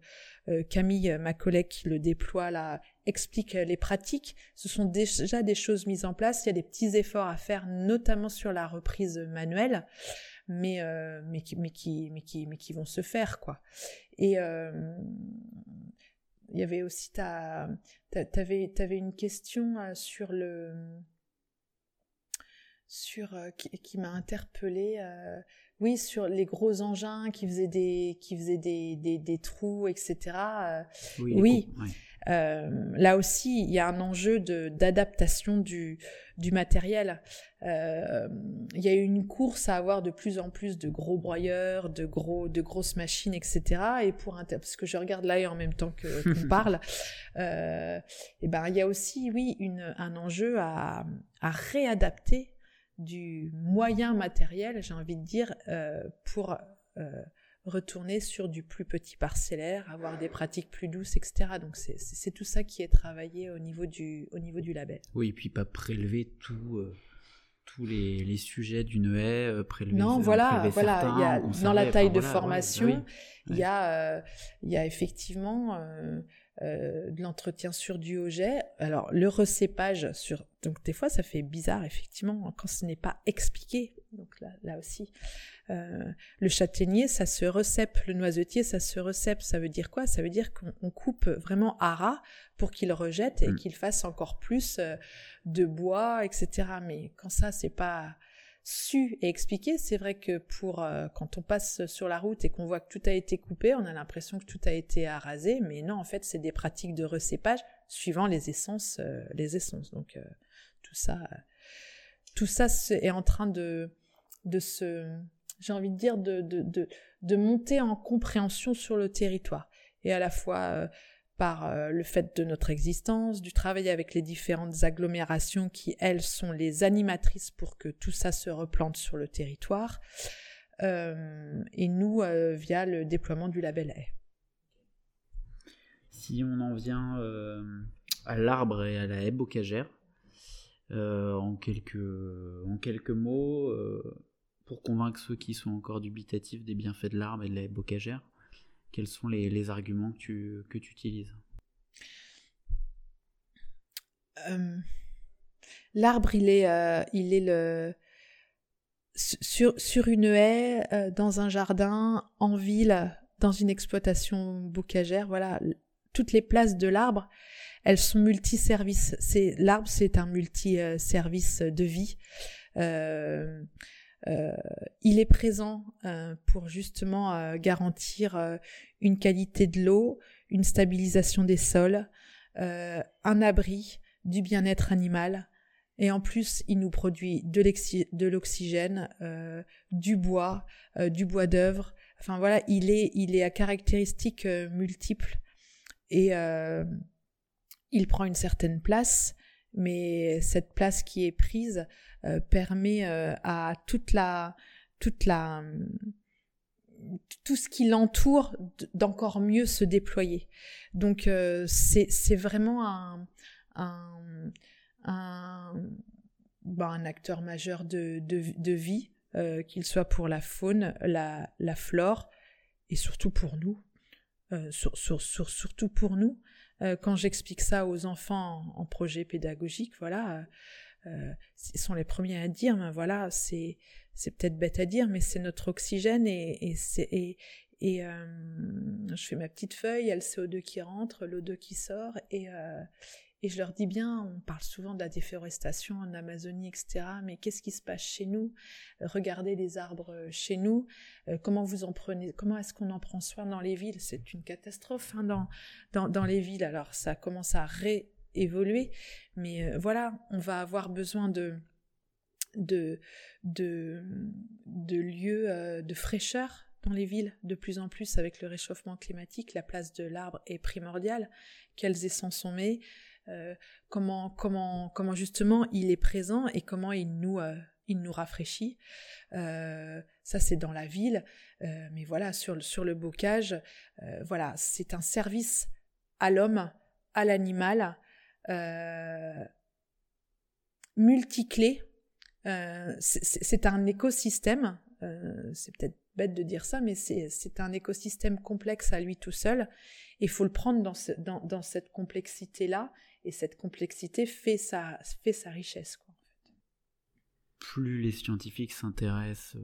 euh, Camille, ma collègue qui le déploie là, explique les pratiques, ce sont déjà des choses mises en place. Il y a des petits efforts à faire, notamment sur la reprise manuelle, mais, euh, qui, vont se faire, quoi. Et euh, il y avait aussi ta, t'avais une question sur le sur euh, qui, m'a interpellée. Euh, oui, sur les gros engins qui faisaient des qui faisaient des, des, trous, etc. Euh, oui. là aussi, il y a un enjeu de d'adaptation du du matériel. il y a eu une course à avoir de plus en plus de gros broyeurs, de gros de grosses machines, etc. Et pour parce que je regarde là et en même temps que qu'on parle, et ben il y a aussi oui une un enjeu à à réadapter du moyen matériel, j'ai envie de dire, euh, pour euh, retourner sur du plus petit parcellaire, avoir des pratiques plus douces, etc. Donc c'est tout ça qui est travaillé au niveau du, au niveau du label. Oui, et puis pas prélever tout. Euh, tous les, sujets d'une haie, prélever Non, voilà, voilà. il y a, dans la taille de formation, il, y a, il y a effectivement euh, de l'entretien sur du jet. Alors le recépage sur donc des fois ça fait bizarre effectivement quand ce n'est pas expliqué. Donc là, là aussi euh, le châtaignier ça se recèpe, le noisetier ça se recèpe. Ça veut dire quoi? Ça veut dire qu'on coupe vraiment à ras pour qu'il rejette et mm. qu'il fasse encore plus euh, de bois, etc. Mais quand ça c'est pas su et expliqué. C'est vrai que pour euh, quand on passe sur la route et qu'on voit que tout a été coupé, on a l'impression que tout a été arasé, mais non, en fait, c'est des pratiques de recépage suivant les essences, euh, les essences. Donc tout ça, tout ça est en train de de se, j'ai envie de dire, de, de, de, de monter en compréhension sur le territoire et à la fois par euh, le fait de notre existence, du travail avec les différentes agglomérations qui, elles, sont les animatrices pour que tout ça se replante sur le territoire, euh, et nous, euh, via le déploiement du label A. Si on en vient à l'arbre et à la haie bocagère, en, quelques, en quelques mots, pour convaincre ceux qui sont encore dubitatifs des bienfaits de l'arbre et de la haie bocagère, quels sont les, arguments que tu, que utilises euh, L'arbre, il est, euh, il est le sur, sur une haie, euh, dans un jardin, en ville, dans une exploitation bocagère. Voilà, toutes les places de l'arbre, elles sont multiservices. C'est l'arbre, c'est un multi-service de vie. Euh, il est présent euh, pour justement euh, garantir une qualité de l'eau, une stabilisation des sols, un abri, du bien-être animal. Et en plus, il nous produit de l'oxygène, du bois, du bois d'œuvre. Enfin voilà, il est, il est à caractéristiques multiples et il prend une certaine place, mais cette place qui est prise permet euh, à toute la toute la tout ce qui l'entoure d'encore mieux se déployer. Donc euh, c'est vraiment un, un, un, bah, un, acteur majeur de, de, de vie, qu'il soit pour la faune, la, la, flore, et surtout pour nous. sur, sur, sur, surtout pour nous. quand j'explique ça aux enfants en, en projet pédagogique, voilà, euh, sont les premiers à dire, ben voilà, c'est c'est peut-être bête à dire, mais c'est notre oxygène et, et c'est et, euh, je fais ma petite feuille, il y a le CO2 qui rentre, l'O2 qui sort et euh, et je leur dis bien, on parle souvent de la déforestation en Amazonie, etc. Mais qu'est-ce qui se passe chez nous? Regardez les arbres chez nous. comment vous en prenez Comment est-ce qu'on en prend soin dans les villes? C'est une catastrophe hein, dans, dans, dans les villes. Alors ça commence à ré évoluer. Mais euh, voilà, on va avoir besoin de, de, de, lieux euh, de fraîcheur dans les villes de plus en plus avec le réchauffement climatique. La place de l'arbre est primordiale. Quelles essences on met euh, comment, comment, comment justement il est présent et comment il nous, il nous rafraîchit. ça, c'est dans la ville. mais voilà, sur, sur le bocage, voilà, c'est un service à l'homme, à l'animal, euh, multiclé. Euh, c'est un écosystème, euh, c'est peut-être bête de dire ça, mais c'est un écosystème complexe à lui tout seul. Il faut le prendre dans, dans, dans cette complexité-là, et cette complexité fait sa, fait sa richesse. Quoi plus les scientifiques s'intéressent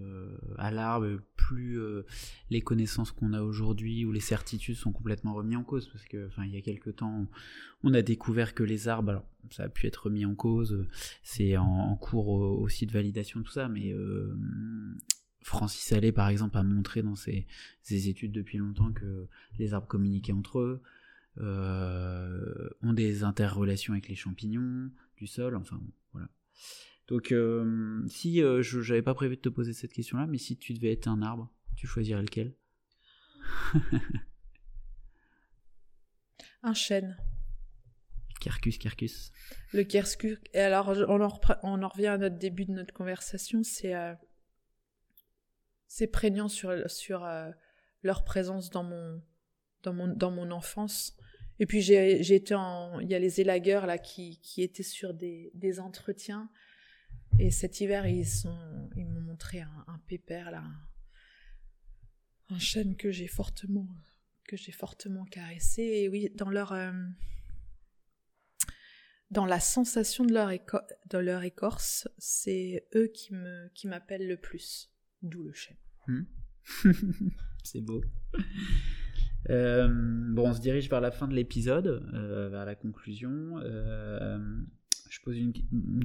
à l'arbre, plus euh, les connaissances qu'on a aujourd'hui ou les certitudes sont complètement remises en cause. Parce que, enfin, il y a quelques temps, on a découvert que les arbres, alors ça a pu être remis en cause, c'est en, cours aussi de validation tout ça, mais euh, Francis Allais, par exemple, a montré dans ses, ses, études depuis longtemps que les arbres communiquaient entre eux, ont des interrelations avec les champignons du sol, enfin, voilà. Donc, euh, si euh, je n'avais pas prévu de te poser cette question-là, mais si tu devais être un arbre, tu choisirais lequel? Un chêne. Quercus, quercus. Le quercus. Et alors, on en, on en, revient à notre début de notre conversation. C'est euh, c'est prégnant sur, sur leur présence dans mon, dans mon, dans mon enfance. Et puis j'ai été en, il y a les élagueurs là qui, qui étaient sur des, des entretiens et cet hiver, ils m'ont montré un, pépère là, un chêne que j'ai fortement, que j'ai fortement caressé. Et oui, dans leur, euh, dans la sensation de leur, écorce, c'est eux qui m'appellent le plus. D'où le chêne. Hmm. c'est beau. Euh, bon, on se dirige vers la fin de l'épisode, euh, vers la conclusion je pose une,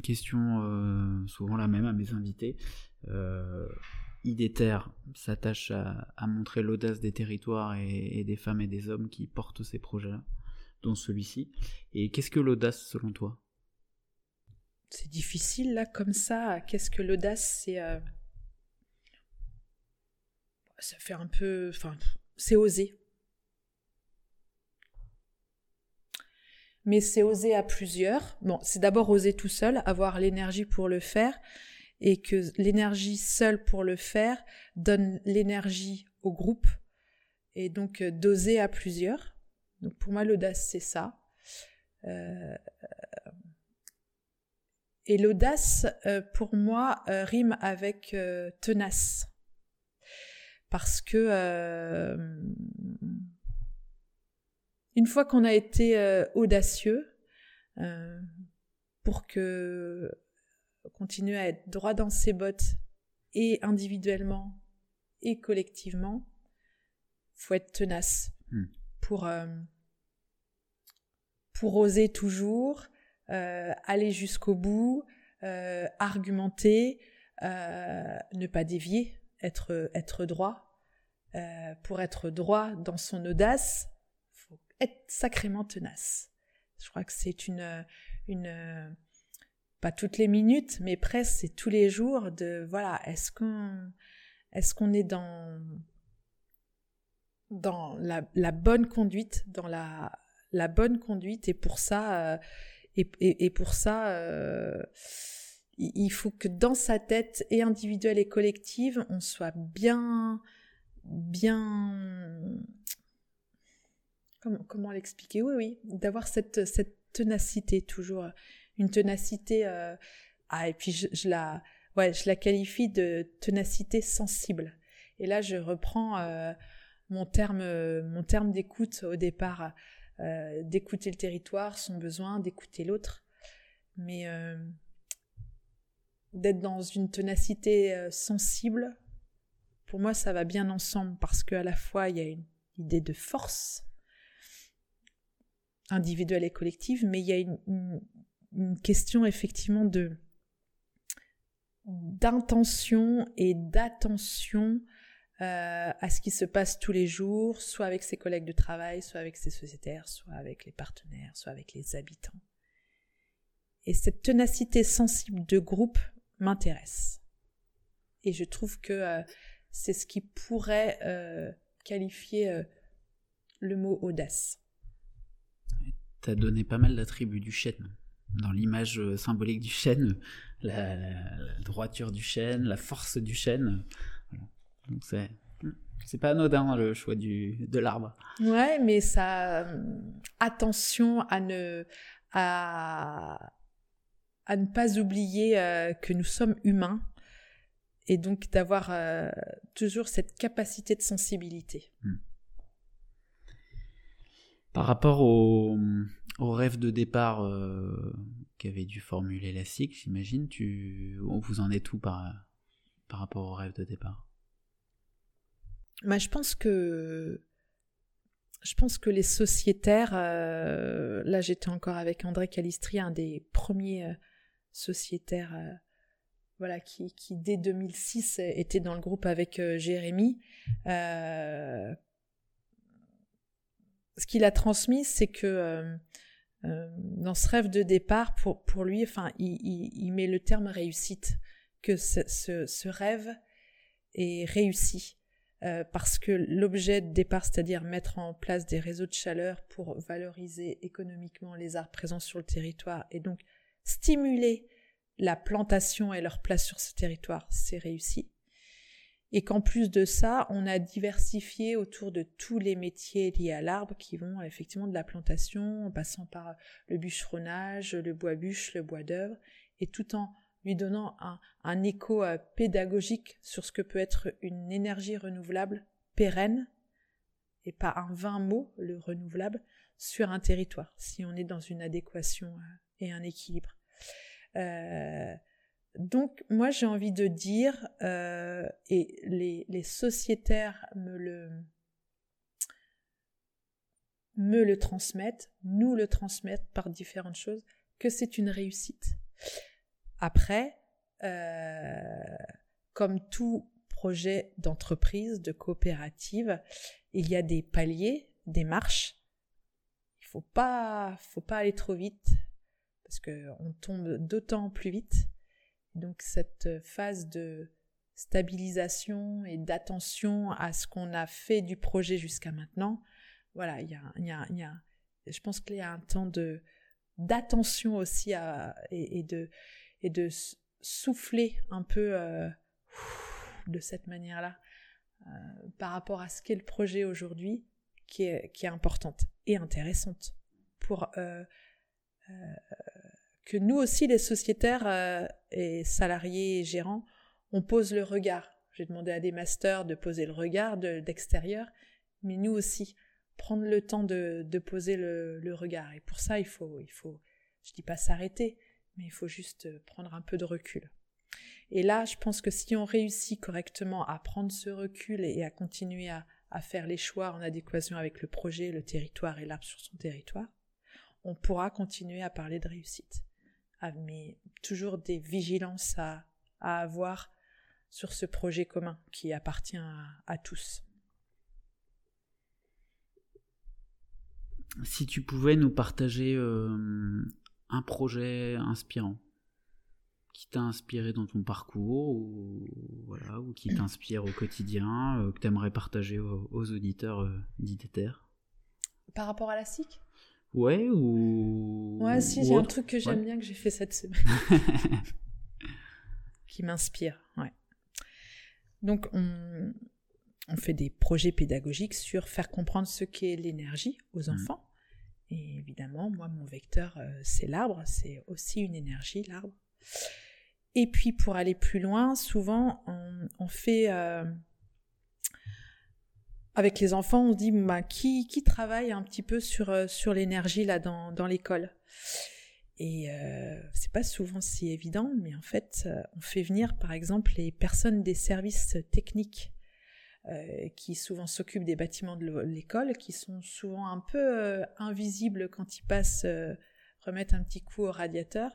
question euh, souvent la même à mes invités. Idéter s'attache à, montrer l'audace des territoires et, des femmes et des hommes qui portent ces projets-là, dont celui-ci. Et qu'est-ce que l'audace selon toi? C'est difficile là comme ça. Qu'est-ce que l'audace C'est ça fait un peu, enfin, c'est oser. Mais c'est oser à plusieurs. Bon, c'est d'abord oser tout seul, avoir l'énergie pour le faire, et que l'énergie seule pour le faire donne l'énergie au groupe, et donc euh, d'oser à plusieurs. Donc pour moi, l'audace, c'est ça. Euh, et l'audace, euh, pour moi, rime avec tenace parce que une fois qu'on a été euh, audacieux, euh, pour que continuer à être droit dans ses bottes et individuellement et collectivement, faut être tenace hmm. pour pour oser toujours aller jusqu'au bout, argumenter, ne pas dévier être, être droit. Euh, pour être droit dans son audace, être sacrément tenace. Je crois que c'est une, une, pas toutes les minutes, mais presque tous les jours de, voilà, est-ce qu'on, est dans, dans la, bonne conduite, dans la, bonne conduite, et pour ça, euh, et, pour ça, euh, il faut que dans sa tête, et individuelle et collective, on soit bien, bien. Comment, l'expliquer? Oui, oui, d'avoir cette, cette ténacité, toujours. Une ténacité. Euh, ah, et puis je, la, ouais, je la qualifie de ténacité sensible. Et là, je reprends euh, mon terme, mon terme d'écoute au départ, euh, d'écouter le territoire, son besoin, d'écouter l'autre. Mais d'être dans une ténacité euh, sensible, pour moi, ça va bien ensemble parce qu'à la fois, il y a une idée de force individuelle et collective, mais il y a une, question effectivement de d'intention et d'attention euh, à ce qui se passe tous les jours, soit avec ses collègues de travail, soit avec ses sociétaires, soit avec les partenaires, soit avec les habitants. Et cette ténacité sensible de groupe, m'intéresse. Et je trouve que euh, c'est ce qui pourrait euh, qualifier le mot audace. Tu as donné pas mal d'attributs du chêne. Dans l'image symbolique du chêne, la, droiture du chêne, la force du chêne. Donc c'est c'est pas anodin le choix du de l'arbre. Ouais, mais ça attention à ne à à ne pas oublier euh, que nous sommes humains et donc d'avoir euh, toujours cette capacité de sensibilité. Hmm. Par rapport au, rêve de départ euh, qu'avait dû formuler la SIC, j'imagine, tu, vous en êtes tout par, rapport au rêve de départ? Bah, Je pense que les sociétaires, là j'étais encore avec André Calistri, un des premiers euh, voilà, qui, qui, dès 2006 était dans le groupe avec euh, Jérémy. Euh, ce qu'il a transmis, c'est que dans ce rêve de départ, pour, pour lui, enfin, il, il, met le terme réussite, que ce, ce, rêve est réussi. parce que l'objet de départ, c'est-à-dire mettre en place des réseaux de chaleur pour valoriser économiquement les arts présents sur le territoire et donc stimuler la plantation et leur place sur ce territoire, c'est réussi. Et qu'en plus de ça, on a diversifié autour de tous les métiers liés à l'arbre qui vont effectivement de la plantation, en passant par le bûcheronnage, le bois-bûche, le bois d'œuvre, et tout en lui donnant un, écho euh, pédagogique sur ce que peut être une énergie renouvelable pérenne, et pas un vain mot, le renouvelable, sur un territoire, si on est dans une adéquation euh, et un équilibre. Euh, donc moi j'ai envie de dire, euh, et les, les, sociétaires me le, me le transmettent, nous le transmettent par différentes choses, que c'est une réussite. Après, euh, comme tout projet d'entreprise, de coopérative, il y a des paliers, des marches. Il faut pas, faut pas aller trop vite parce que on tombe d'autant plus vite. Donc cette phase de stabilisation et d'attention à ce qu'on a fait du projet jusqu'à maintenant, voilà, il y a, y, a, y a, je pense qu'il y a un temps de d'attention aussi et, de et de souffler un peu euh, de cette manière-là euh, par rapport à ce qu'est le projet aujourd'hui, qui est, qui est importante et intéressante pour euh, que nous aussi, les sociétaires et salariés et gérants, on pose le regard. J'ai demandé à des masters de poser le regard d'extérieur, mais nous aussi, prendre le temps de, poser le, regard. Et pour ça, il faut, il faut, je dis pas s'arrêter, mais il faut juste prendre un peu de recul. Et là, je pense que si on réussit correctement à prendre ce recul et à continuer à faire les choix en adéquation avec le projet, le territoire et l'arbre sur son territoire, on pourra continuer à parler de réussite. Ah, mais toujours des vigilances à, à avoir sur ce projet commun qui appartient à, tous. Si tu pouvais nous partager euh, un projet inspirant qui t'a inspiré dans ton parcours ou, voilà, ou qui t'inspire au quotidien, euh, que tu aimerais partager aux, auditeurs euh, Par rapport à la SIC Ouais, ou. Ouais, si, j'ai un truc que j'aime bien que j'ai fait cette semaine. qui m'inspire, ouais. Donc, on, fait des projets pédagogiques sur faire comprendre ce qu'est l'énergie aux mmh. enfants. Et évidemment, moi, mon vecteur, euh, c'est l'arbre, c'est aussi une énergie, l'arbre. Et puis, pour aller plus loin, souvent, on, fait... Euh, avec les enfants, on se dit, bah, qui, travaille un petit peu sur, euh, l'énergie là dans, l'école? Et euh, c'est pas souvent si évident, mais en fait, euh, on fait venir par exemple les personnes des services techniques euh, qui souvent s'occupent des bâtiments de l'école, qui sont souvent un peu invisibles quand ils passent euh, remettre un petit coup au radiateur.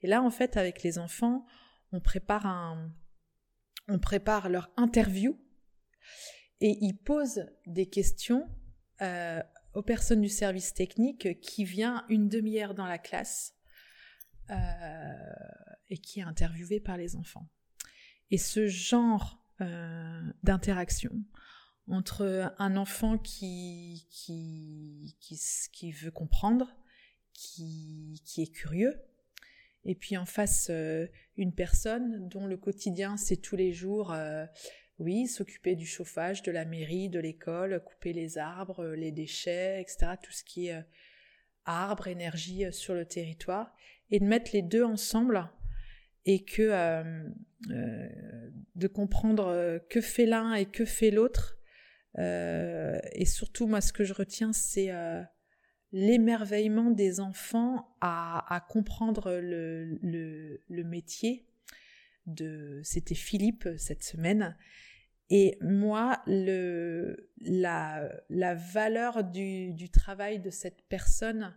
Et là, en fait, avec les enfants, on prépare leur interview et ils posent des questions aux personnes du service technique qui vient une demi-heure dans la classe euh, et qui est interviewé par les enfants. Et ce genre euh, d'interaction entre un enfant qui, qui, qui, qui veut comprendre, qui, qui, est curieux, et puis en face euh, une personne dont le quotidien c'est tous les jours, euh, oui, s'occuper du chauffage, de la mairie, de l'école, couper les arbres, les déchets, etc., tout ce qui est arbre, énergie sur le territoire, et de mettre les deux ensemble et que euh, euh, de comprendre euh, que fait l'un et que fait l'autre. et surtout, moi, ce que je retiens, c'est l'émerveillement des enfants à, comprendre le, métier c'était Philippe cette semaine et moi le la, la valeur du, du travail de cette personne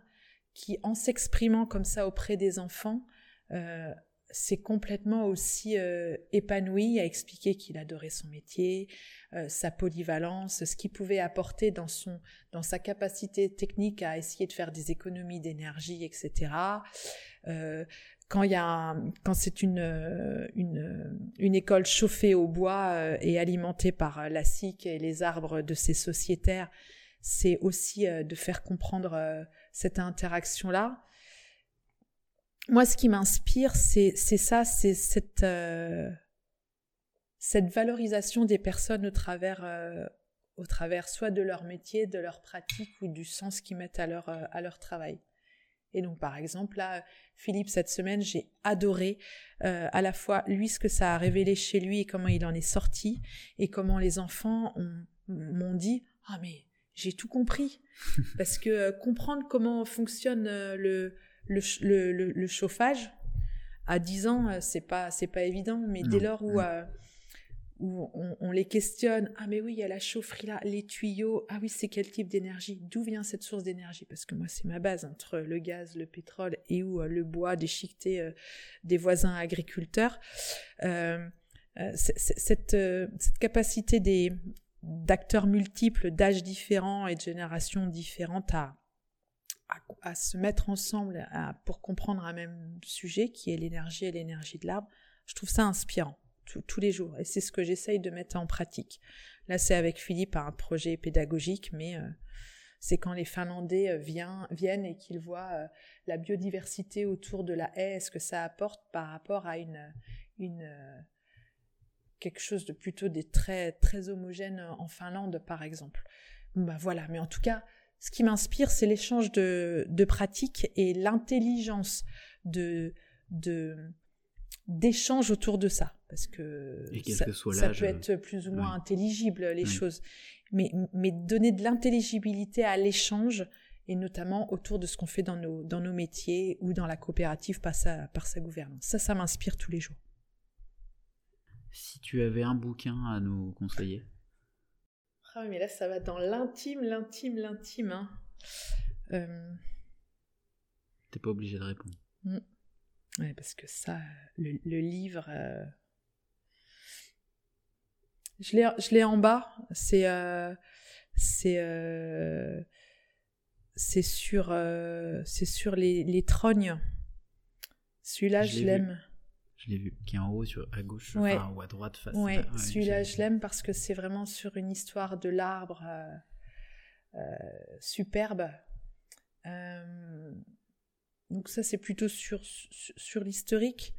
qui, en s'exprimant comme ça auprès des enfants, euh, s'est complètement aussi euh, épanoui, a expliqué qu'il adorait son métier, euh, sa polyvalence, ce qu'il pouvait apporter dans son, dans sa capacité technique à essayer de faire des économies d'énergie, etc. Euh, quand il y a, quand c'est une, une, une école chauffée au bois euh, et alimentée par la SIC et les arbres de ses sociétaires, c'est aussi euh, de faire comprendre euh, cette interaction-là. Moi, ce qui m'inspire, c'est ça, c'est cette, euh, cette valorisation des personnes au travers, au travers soit de leur métier, de leur pratique ou du sens qu'ils mettent à leur, leur travail. Et donc, par exemple, là, Philippe, cette semaine, j'ai adoré à la fois lui ce que ça a révélé chez lui et comment il en est sorti, et comment les enfants m'ont dit ah mais j'ai tout compris. Parce que euh, comprendre comment fonctionne euh, le, le, le, le, chauffage, à 10 ans, euh, c'est pas, c'est pas évident, mais dès lors où, où on, on, les questionne, ah mais oui, il y a la chaufferie là, les tuyaux, ah oui, c'est quel type d'énergie? D'où vient cette source d'énergie Parce que moi, c'est ma base entre le gaz, le pétrole et où le bois déchiqueté des voisins agriculteurs. Euh, cette, cette capacité des d'acteurs multiples, d'âges différents et de générations différentes à, à, se mettre ensemble pour comprendre un même sujet qui est l'énergie et l'énergie de l'arbre, je trouve ça inspirant tous les jours. Et c'est ce que j'essaye de mettre en pratique. Là, c'est avec Philippe un projet pédagogique, mais euh, c'est quand les Finlandais euh, viennent et qu'ils voient euh, la biodiversité autour de la haie, ce que ça apporte par rapport à une, quelque chose de plutôt des très très homogène en Finlande, par exemple? Bah voilà. Mais en tout cas, ce qui m'inspire, c'est l'échange de, de pratiques et l'intelligence de autour de ça. Parce que, ça, peut être plus ou moins intelligible les choses. Mais mais donner de l'intelligibilité à l'échange et notamment autour de ce qu'on fait dans nos dans nos métiers ou dans la coopérative par sa par sa gouvernance. Ça ça m'inspire tous les jours. Si tu avais un bouquin à nous conseiller ah mais là ça va dans l'intime l'intime l'intime hein. Euh... t'es pas obligé de répondre mmh. Ouais, parce que ça, le, livre. Euh, je l'ai en bas. C'est. Euh, c'est. C'est sur, c'est sur les, les trognes. Celui-là, je, l'aime. Je l'ai vu, qui est en haut, sur, à gauche, enfin, ou à droite. Face ouais, celui-là, je l'aime parce que c'est vraiment sur une histoire de l'arbre superbe. Donc ça, c'est plutôt sur, sur, l'historique,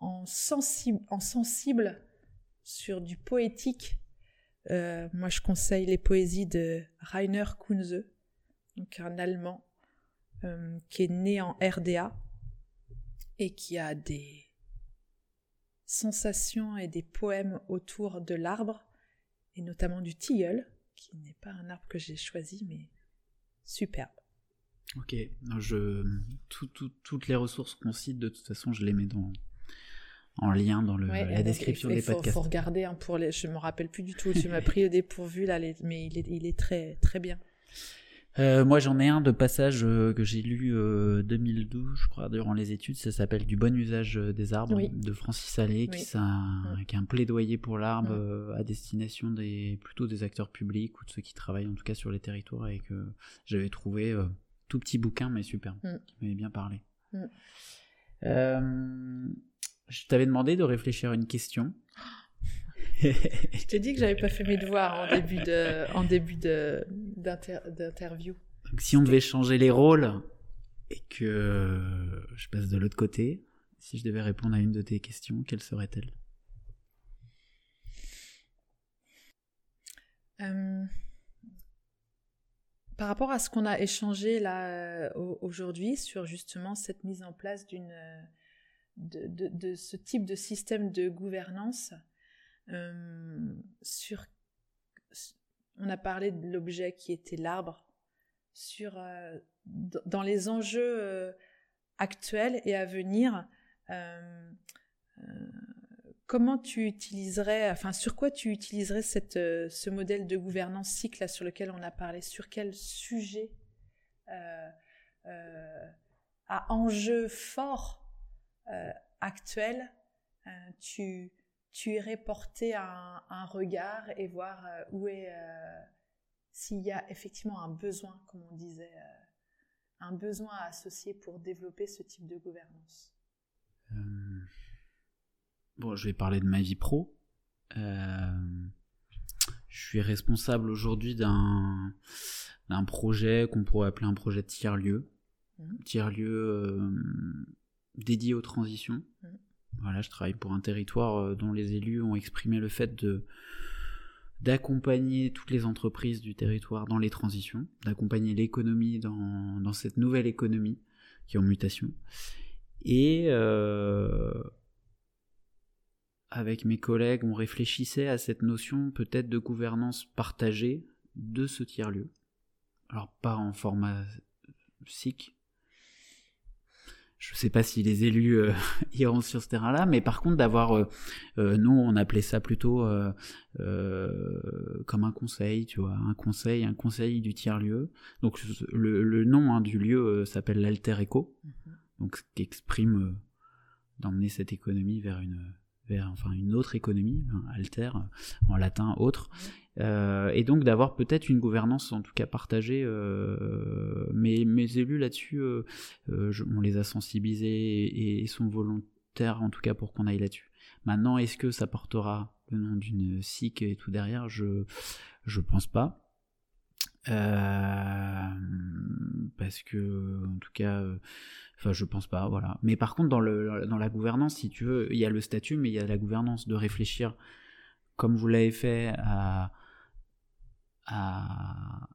en sensible, en sensible sur du poétique. Euh, moi, je conseille les poésies de Rainer Kunze, donc un Allemand euh, qui est né en RDA et qui a des sensations et des poèmes autour de l'arbre et notamment du tilleul, qui n'est pas un arbre que j'ai choisi, mais superbe. Ok, je, toutes les ressources qu'on cite, de toute façon, je les mets dans, en lien dans le, la description des podcasts. Il faut regarder hein, pour les, je me rappelle plus du tout. Tu m'as pris au dépourvu là, mais il est, il est très très bien. Euh, moi, j'en ai un de passage euh, que j'ai lu euh, 2012, je crois, durant les études. Ça s'appelle Du bon usage euh, des arbres de Francis Allais, qui, ça, mm. qui, est un plaidoyer pour l'arbre euh, à destination des plutôt des acteurs publics ou de ceux qui travaillent en tout cas sur les territoires et que j'avais trouvé tout petit bouquin, mais super, mm. qui m'avait bien parlé. Mm. Euh, je t'avais demandé de réfléchir à une question. je t'ai dit que j'avais pas fait mes devoirs en début de, en début de, d'interview. Donc si on devait changer les rôles et que je passe de l'autre côté, si je devais répondre à une de tes questions, quelle serait-elle? Euh, par rapport à ce qu'on a échangé là euh, aujourd'hui sur justement cette mise en place d'une euh, de, ce type de système de gouvernance, sur on a parlé de l'objet qui était l'arbre, sur dans les enjeux actuels et à venir comment tu utiliserais, enfin sur quoi tu utiliserais cette, euh, ce modèle de gouvernance cycle sur lequel on a parlé? Sur quel sujet euh, euh, à enjeu fort euh, actuel tu, tu irais porter un, un regard et voir où est s'il y a effectivement un besoin, comme on disait, un besoin associé pour développer ce type de gouvernance? Bon, je vais parler de ma vie pro. Euh, je suis responsable aujourd'hui d'un d'un projet qu'on pourrait appeler un projet de tiers-lieu. Mmh. Tiers-lieu euh, dédié aux transitions. Mmh. Voilà, je travaille pour un territoire euh, dont les élus ont exprimé le fait de d'accompagner toutes les entreprises du territoire dans les transitions, d'accompagner l'économie dans, dans cette nouvelle économie qui est en mutation. Et euh, avec mes collègues, on réfléchissait à cette notion peut-être de gouvernance partagée de ce tiers-lieu. Alors pas en format SIC. Je ne sais pas si les élus euh, iront sur ce terrain-là, mais par contre d'avoir, euh, euh, nous on appelait ça plutôt comme un conseil, tu vois, un conseil, un conseil du tiers-lieu. Donc le, nom hein, du lieu s'appelle l'alter eco, mm-hmm. donc ce qui exprime d'emmener cette économie vers une vers enfin une autre économie, alter en latin autre, et donc d'avoir peut-être une gouvernance en tout cas partagée. mais mes élus là-dessus, on les a sensibilisés et, sont volontaires en tout cas pour qu'on aille là-dessus. Maintenant, est-ce que ça portera le nom d'une SIC et tout derrière? Je je pense pas. Euh, parce que en tout cas euh, enfin je pense pas voilà mais par contre dans le dans la gouvernance si tu veux il y a le statut mais il y a la gouvernance de réfléchir comme vous l'avez fait à à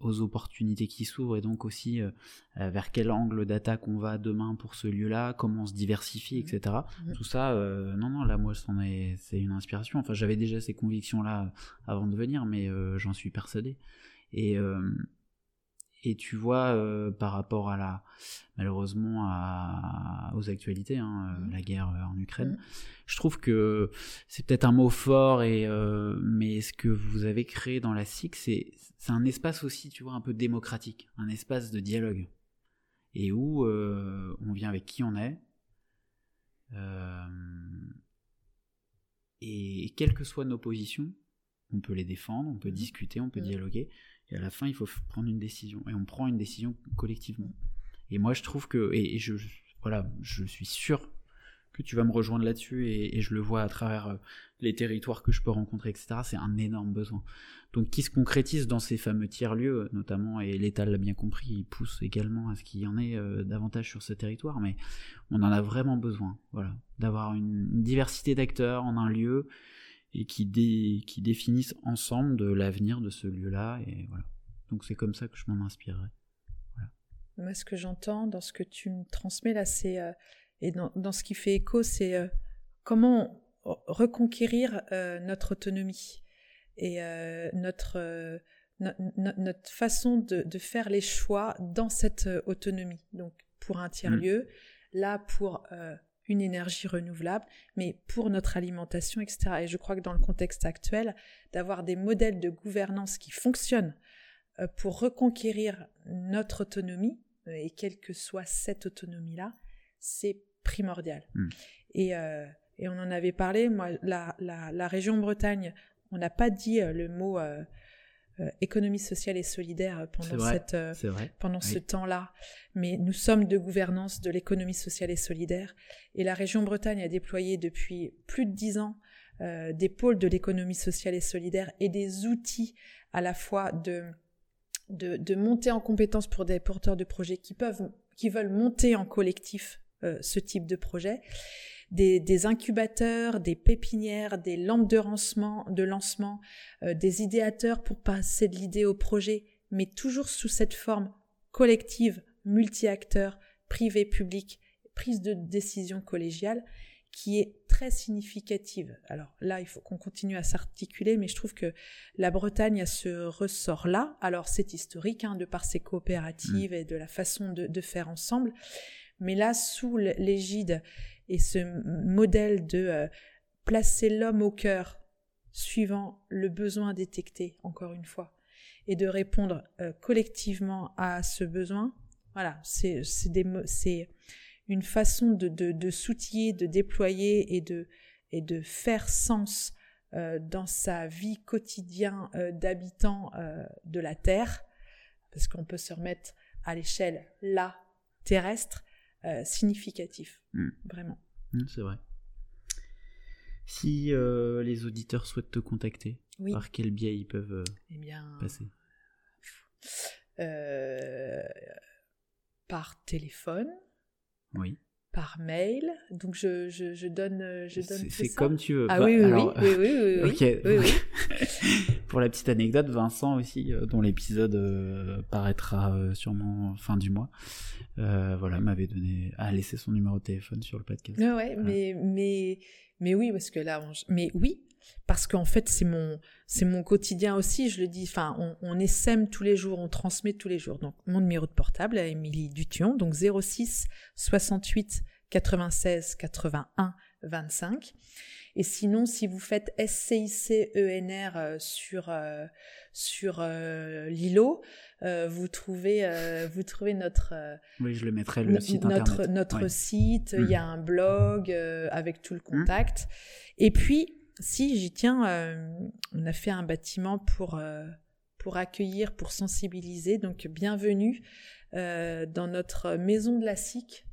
aux opportunités qui s'ouvrent et donc aussi euh, euh, vers quel angle d'attaque on va demain pour ce lieu-là, comment on se diversifie, etc. Mmh. Tout ça, euh, non, non, là, moi, c'est une inspiration. Enfin, j'avais déjà ces convictions-là avant de venir, mais j'en suis persuadé. Et, et tu vois, euh, par rapport à la, malheureusement, à, aux actualités, hein, euh, mmh. la guerre euh, en Ukraine, mmh. je trouve que c'est peut-être un mot fort, et, mais ce que vous avez créé dans la SIC, c'est, c'est un espace aussi, tu vois, un peu démocratique, un espace de dialogue, et où on vient avec qui on est, et quelles que soient nos positions, on peut les défendre, on peut mmh. discuter, on peut dialoguer, et à la fin, il faut prendre une décision. Et on prend une décision collectivement. Et moi, je trouve que, et, je, voilà, je suis sûr que tu vas me rejoindre là-dessus, et, je le vois à travers euh, les territoires que je peux rencontrer, etc. C'est un énorme besoin. Donc, qui se concrétise dans ces fameux tiers-lieux, notamment, et l'État l'a bien compris, il pousse également à ce qu'il y en ait euh, davantage sur ce territoire, mais on en a vraiment besoin, voilà, d'avoir une diversité d'acteurs en un lieu, et qui, qui définissent ensemble de l'avenir de ce lieu-là. Et voilà. Donc c'est comme ça que je m'en inspirerai. Moi, ce que j'entends dans ce que tu me transmets là, c'est euh, et dans, dans, ce qui fait écho, c'est euh, comment reconquérir euh, notre autonomie et notre notre façon de, de, faire les choix dans cette autonomie. Donc pour un tiers lieu, mmh. là pour une énergie renouvelable, mais pour notre alimentation, etc. Et je crois que dans le contexte actuel, d'avoir des modèles de gouvernance qui fonctionnent euh, pour reconquérir notre autonomie, euh, et quelle que soit cette autonomie-là, c'est primordial. Hmm. Et, euh, et, on en avait parlé, moi, la, la, la région Bretagne, on n'a pas dit le mot euh, économie sociale et solidaire euh, pendant, cette, euh, pendant ce temps-là. Mais nous sommes de gouvernance de l'économie sociale et solidaire. Et la région Bretagne a déployé depuis plus de dix ans des pôles de l'économie sociale et solidaire et des outils à la fois de, de, de monter en compétence pour des porteurs de projets qui peuvent, qui veulent monter en collectif ce type de projet des, incubateurs, des pépinières, des lampes de lancement, de lancement euh, des idéateurs pour passer de l'idée au projet, mais toujours sous cette forme collective, multi-acteurs, privé, public, prise de décision collégiale qui est très significative. Alors là, il faut qu'on continue à s'articuler, mais je trouve que la Bretagne a ce ressort-là. Alors c'est historique, hein, de par ses coopératives mmh. et de la façon de, de faire ensemble, mais là, sous l'égide et ce modèle de euh, placer l'homme au cœur suivant le besoin détecté, encore une fois, et de répondre euh, collectivement à ce besoin, voilà, c'est une façon de, de, de s'outiller, de déployer et de, faire sens euh, dans sa vie quotidienne d'habitant de la Terre, parce qu'on peut se remettre à l'échelle là terrestre, euh, significatif, hmm. vraiment. Hmm, c'est vrai. Si euh, les auditeurs souhaitent te contacter, par quel biais ils peuvent euh, eh bien, passer? Par téléphone. Oui par mail. Donc je, je, je donne je donne C'est comme tu veux. Ah bah, oui, oui, oui, oui, oui, oui, oui, Pour la petite anecdote, Vincent aussi, euh, dont l'épisode euh, paraîtra euh, sûrement fin du mois, voilà, m'avait donné, a laissé son numéro de téléphone sur le podcast. Ah ouais, mais mais mais oui, parce que là, mais oui, parce qu'en fait c'est mon c'est mon quotidien aussi je le dis enfin on, on tous les jours on transmet tous les jours. Donc mon numéro de portable à Émilie Dution donc 06 68 96 81 25 Et sinon, si vous faites SCICENR euh, sur euh, sur euh, Lilo, vous trouvez vous trouvez notre oui, je le mettrai le site notre internet. notre site. Il y a un blog avec tout le contact. Et puis, si j'y tiens, on a fait un bâtiment pour pour accueillir, pour sensibiliser. Donc, bienvenue dans notre maison de la SIC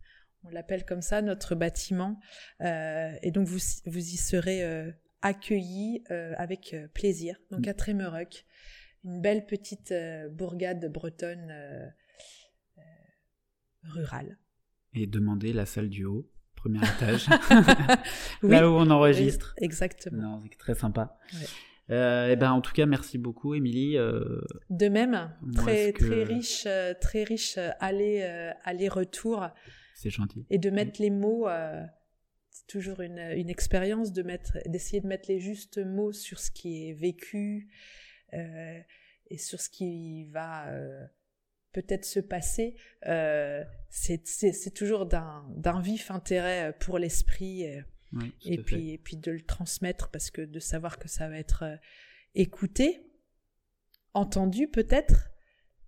on l'appelle comme ça, notre bâtiment. Euh, et donc, vous, vous y serez euh, accueillis euh, avec plaisir. Donc, à Trémeroc, une belle petite bourgade bretonne rurale. Et demandez la salle du haut, premier étage, là où on enregistre. exactement. C'est très sympa. et eh ben, en tout cas, merci beaucoup, Émilie. de même, très, très riche, très riche aller, aller-retour. C'est gentil. Et de mettre les mots, euh, c'est toujours une, une expérience de mettre, d'essayer de mettre les justes mots sur ce qui est vécu euh, et sur ce qui va euh, peut-être se passer. c'est toujours d'un vif intérêt pour l'esprit et, puis, et puis de le transmettre parce que de savoir que ça va être écouté, entendu peut-être,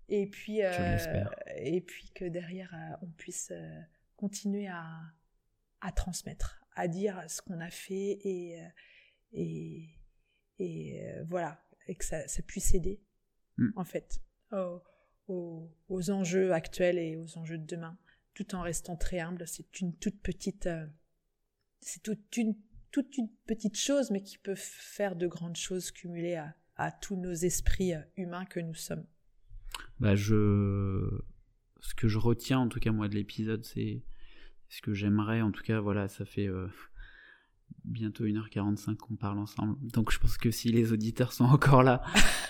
et puis, et puis que derrière on puisse continuer à, à transmettre, à dire ce qu'on a fait et, euh, et, et euh, voilà, et que ça, ça puisse aider, mm. en fait, aux, aux, enjeux actuels et aux enjeux de demain, tout en restant très humble. C'est une toute petite, euh, c'est toute une, toute une petite chose, mais qui peut faire de grandes choses cumulées à, à tous nos esprits humains que nous sommes. Bah je ce que je retiens en tout cas moi de l'épisode, c'est ce que j'aimerais, en tout cas, voilà, ça fait euh, bientôt 1h45 qu'on parle ensemble. Donc je pense que si les auditeurs sont encore là,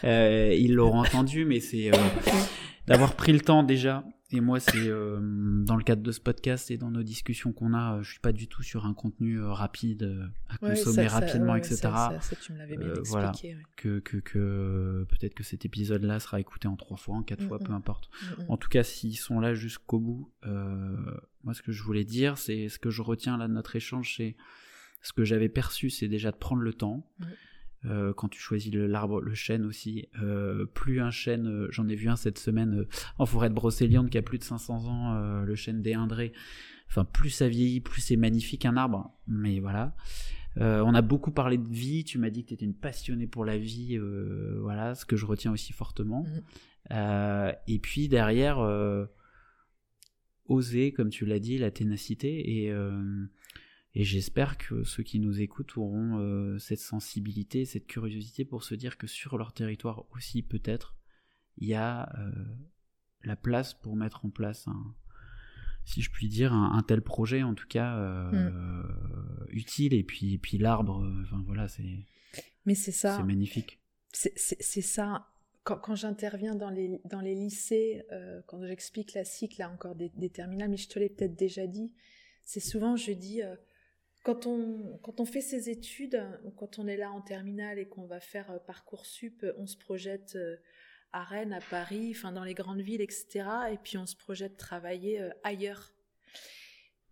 euh, ils l'auront entendu, mais c'est euh, d'avoir pris le temps déjà et moi, c'est euh, dans le cadre de ce podcast et dans nos discussions qu'on a, je suis pas du tout sur un contenu euh, rapide euh, à consommer rapidement, etc. Ça, tu me l'avais bien expliqué. Voilà, que, que, que peut-être que cet épisode-là sera écouté en trois fois, en quatre mm, fois, mm. peu importe. Mm, en tout cas, s'ils sont là jusqu'au bout, moi, ce que je voulais dire, c'est ce que je retiens là de notre échange, c'est ce que j'avais perçu, c'est déjà de prendre le temps. Euh, quand tu choisis l'arbre, le, chêne aussi. Euh, plus un chêne, euh, j'en ai vu un cette semaine en forêt de Brocéliande qui a plus de 500 ans, le chêne des Indrés. Enfin, plus ça vieillit, plus c'est magnifique un arbre. Mais voilà. on a beaucoup parlé de vie. Tu m'as dit que tu étais une passionnée pour la vie. voilà, ce que je retiens aussi fortement. Mmh. et puis derrière, oser, comme tu l'as dit, la ténacité et et j'espère que ceux qui nous écoutent auront euh, cette sensibilité, cette curiosité pour se dire que sur leur territoire aussi, peut-être, il y a euh, la place pour mettre en place un, si je puis dire, un, tel projet, en tout cas, euh, mm. utile. Et puis, et puis l'arbre, enfin voilà, c'est. Mais c'est ça. C'est magnifique. C'est ça. Quand, quand j'interviens dans les, dans les lycées, quand j'explique la cycle, là encore des, des terminales, mais je te l'ai peut-être déjà dit, c'est souvent, je dis quand on, quand on fait ses études, ou quand on est là en terminale et qu'on va faire euh, Parcoursup, euh, on se projette euh, à Rennes, à Paris, enfin dans les grandes villes, etc. Et puis on se projette travailler ailleurs.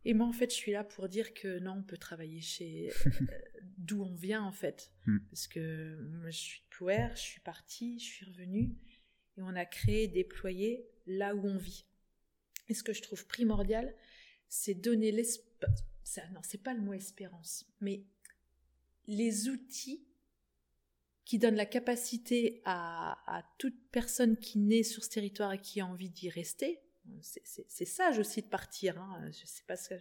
Et moi, en fait, je suis là pour dire que non, on peut travailler chez d'où on vient, en fait. Hmm. Parce que moi, je suis de je suis partie, je suis revenue, et on a créé, déployé là où on vit. Et ce que je trouve primordial, c'est donner l'espace ça, non, c'est pas le mot espérance, mais les outils qui donnent la capacité à, toute personne qui naît sur ce territoire et qui a envie d'y rester, c'est sage aussi de partir, hein, je sais pas ce que,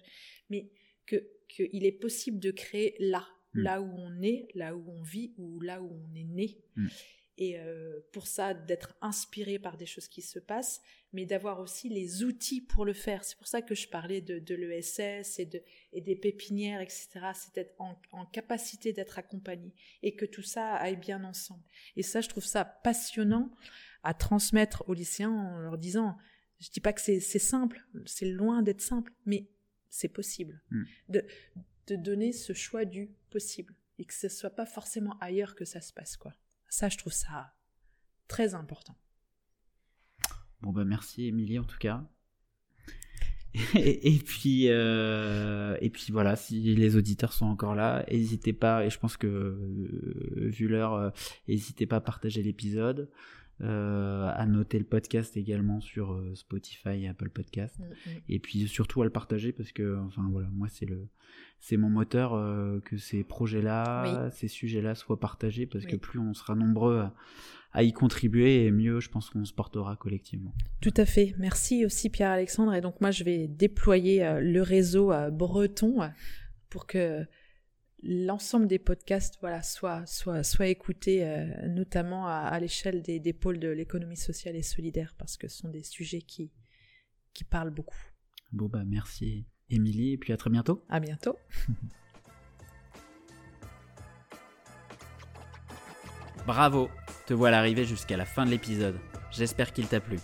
mais que qu'il est possible de créer là, mm. là où on est, là où on vit ou là où on est né. Mm et euh, pour ça d'être inspiré par des choses qui se passent, mais d'avoir aussi les outils pour le faire. C'est pour ça que je parlais de, de l'ESS et, de, et des pépinières, etc. C'est d'être en, en, capacité d'être accompagné et que tout ça aille bien ensemble. Et ça, je trouve ça passionnant à transmettre aux lycéens en leur disant, je dis pas que c'est simple, c'est loin d'être simple, mais c'est possible. Hmm. De, de donner ce choix du possible et que ce soit pas forcément ailleurs que ça se passe, quoi. Ça, je trouve ça très important. Bon, bah merci Émilie en tout cas. et, puis euh, et puis voilà, si les auditeurs sont encore là, n'hésitez pas. Et je pense que euh, vu l'heure, euh, n'hésitez pas à partager l'épisode. À noter le podcast également sur Spotify et Apple Podcast mm, mm. et puis surtout à le partager parce que enfin voilà moi c'est le c'est mon moteur que ces projets là ces sujets là soient partagés parce que plus on sera nombreux à, à y contribuer et mieux, je pense qu'on se portera collectivement. Tout à fait. Merci aussi Pierre-Alexandre. Et donc moi, je vais déployer euh, le réseau euh, breton euh, pour que l'ensemble des podcasts voilà, soient, soit soit écoutés, notamment à, l'échelle des, des, pôles de l'économie sociale et solidaire, parce que ce sont des sujets qui, qui parlent beaucoup. Bon, bah merci Émilie, et puis à très bientôt. À bientôt. Bravo te voilà arrivé jusqu'à la fin de l'épisode. J'espère qu'il t'a plu.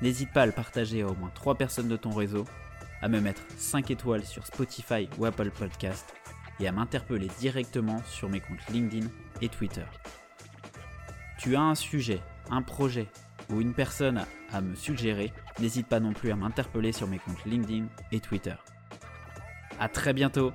N'hésite pas à le partager à au moins 3 personnes de ton réseau, à me mettre 5 étoiles sur Spotify ou Apple Podcast et à m'interpeller directement sur mes comptes LinkedIn et Twitter. Tu as un sujet, un projet ou une personne à me suggérer, n'hésite pas non plus à m'interpeller sur mes comptes LinkedIn et Twitter. A très bientôt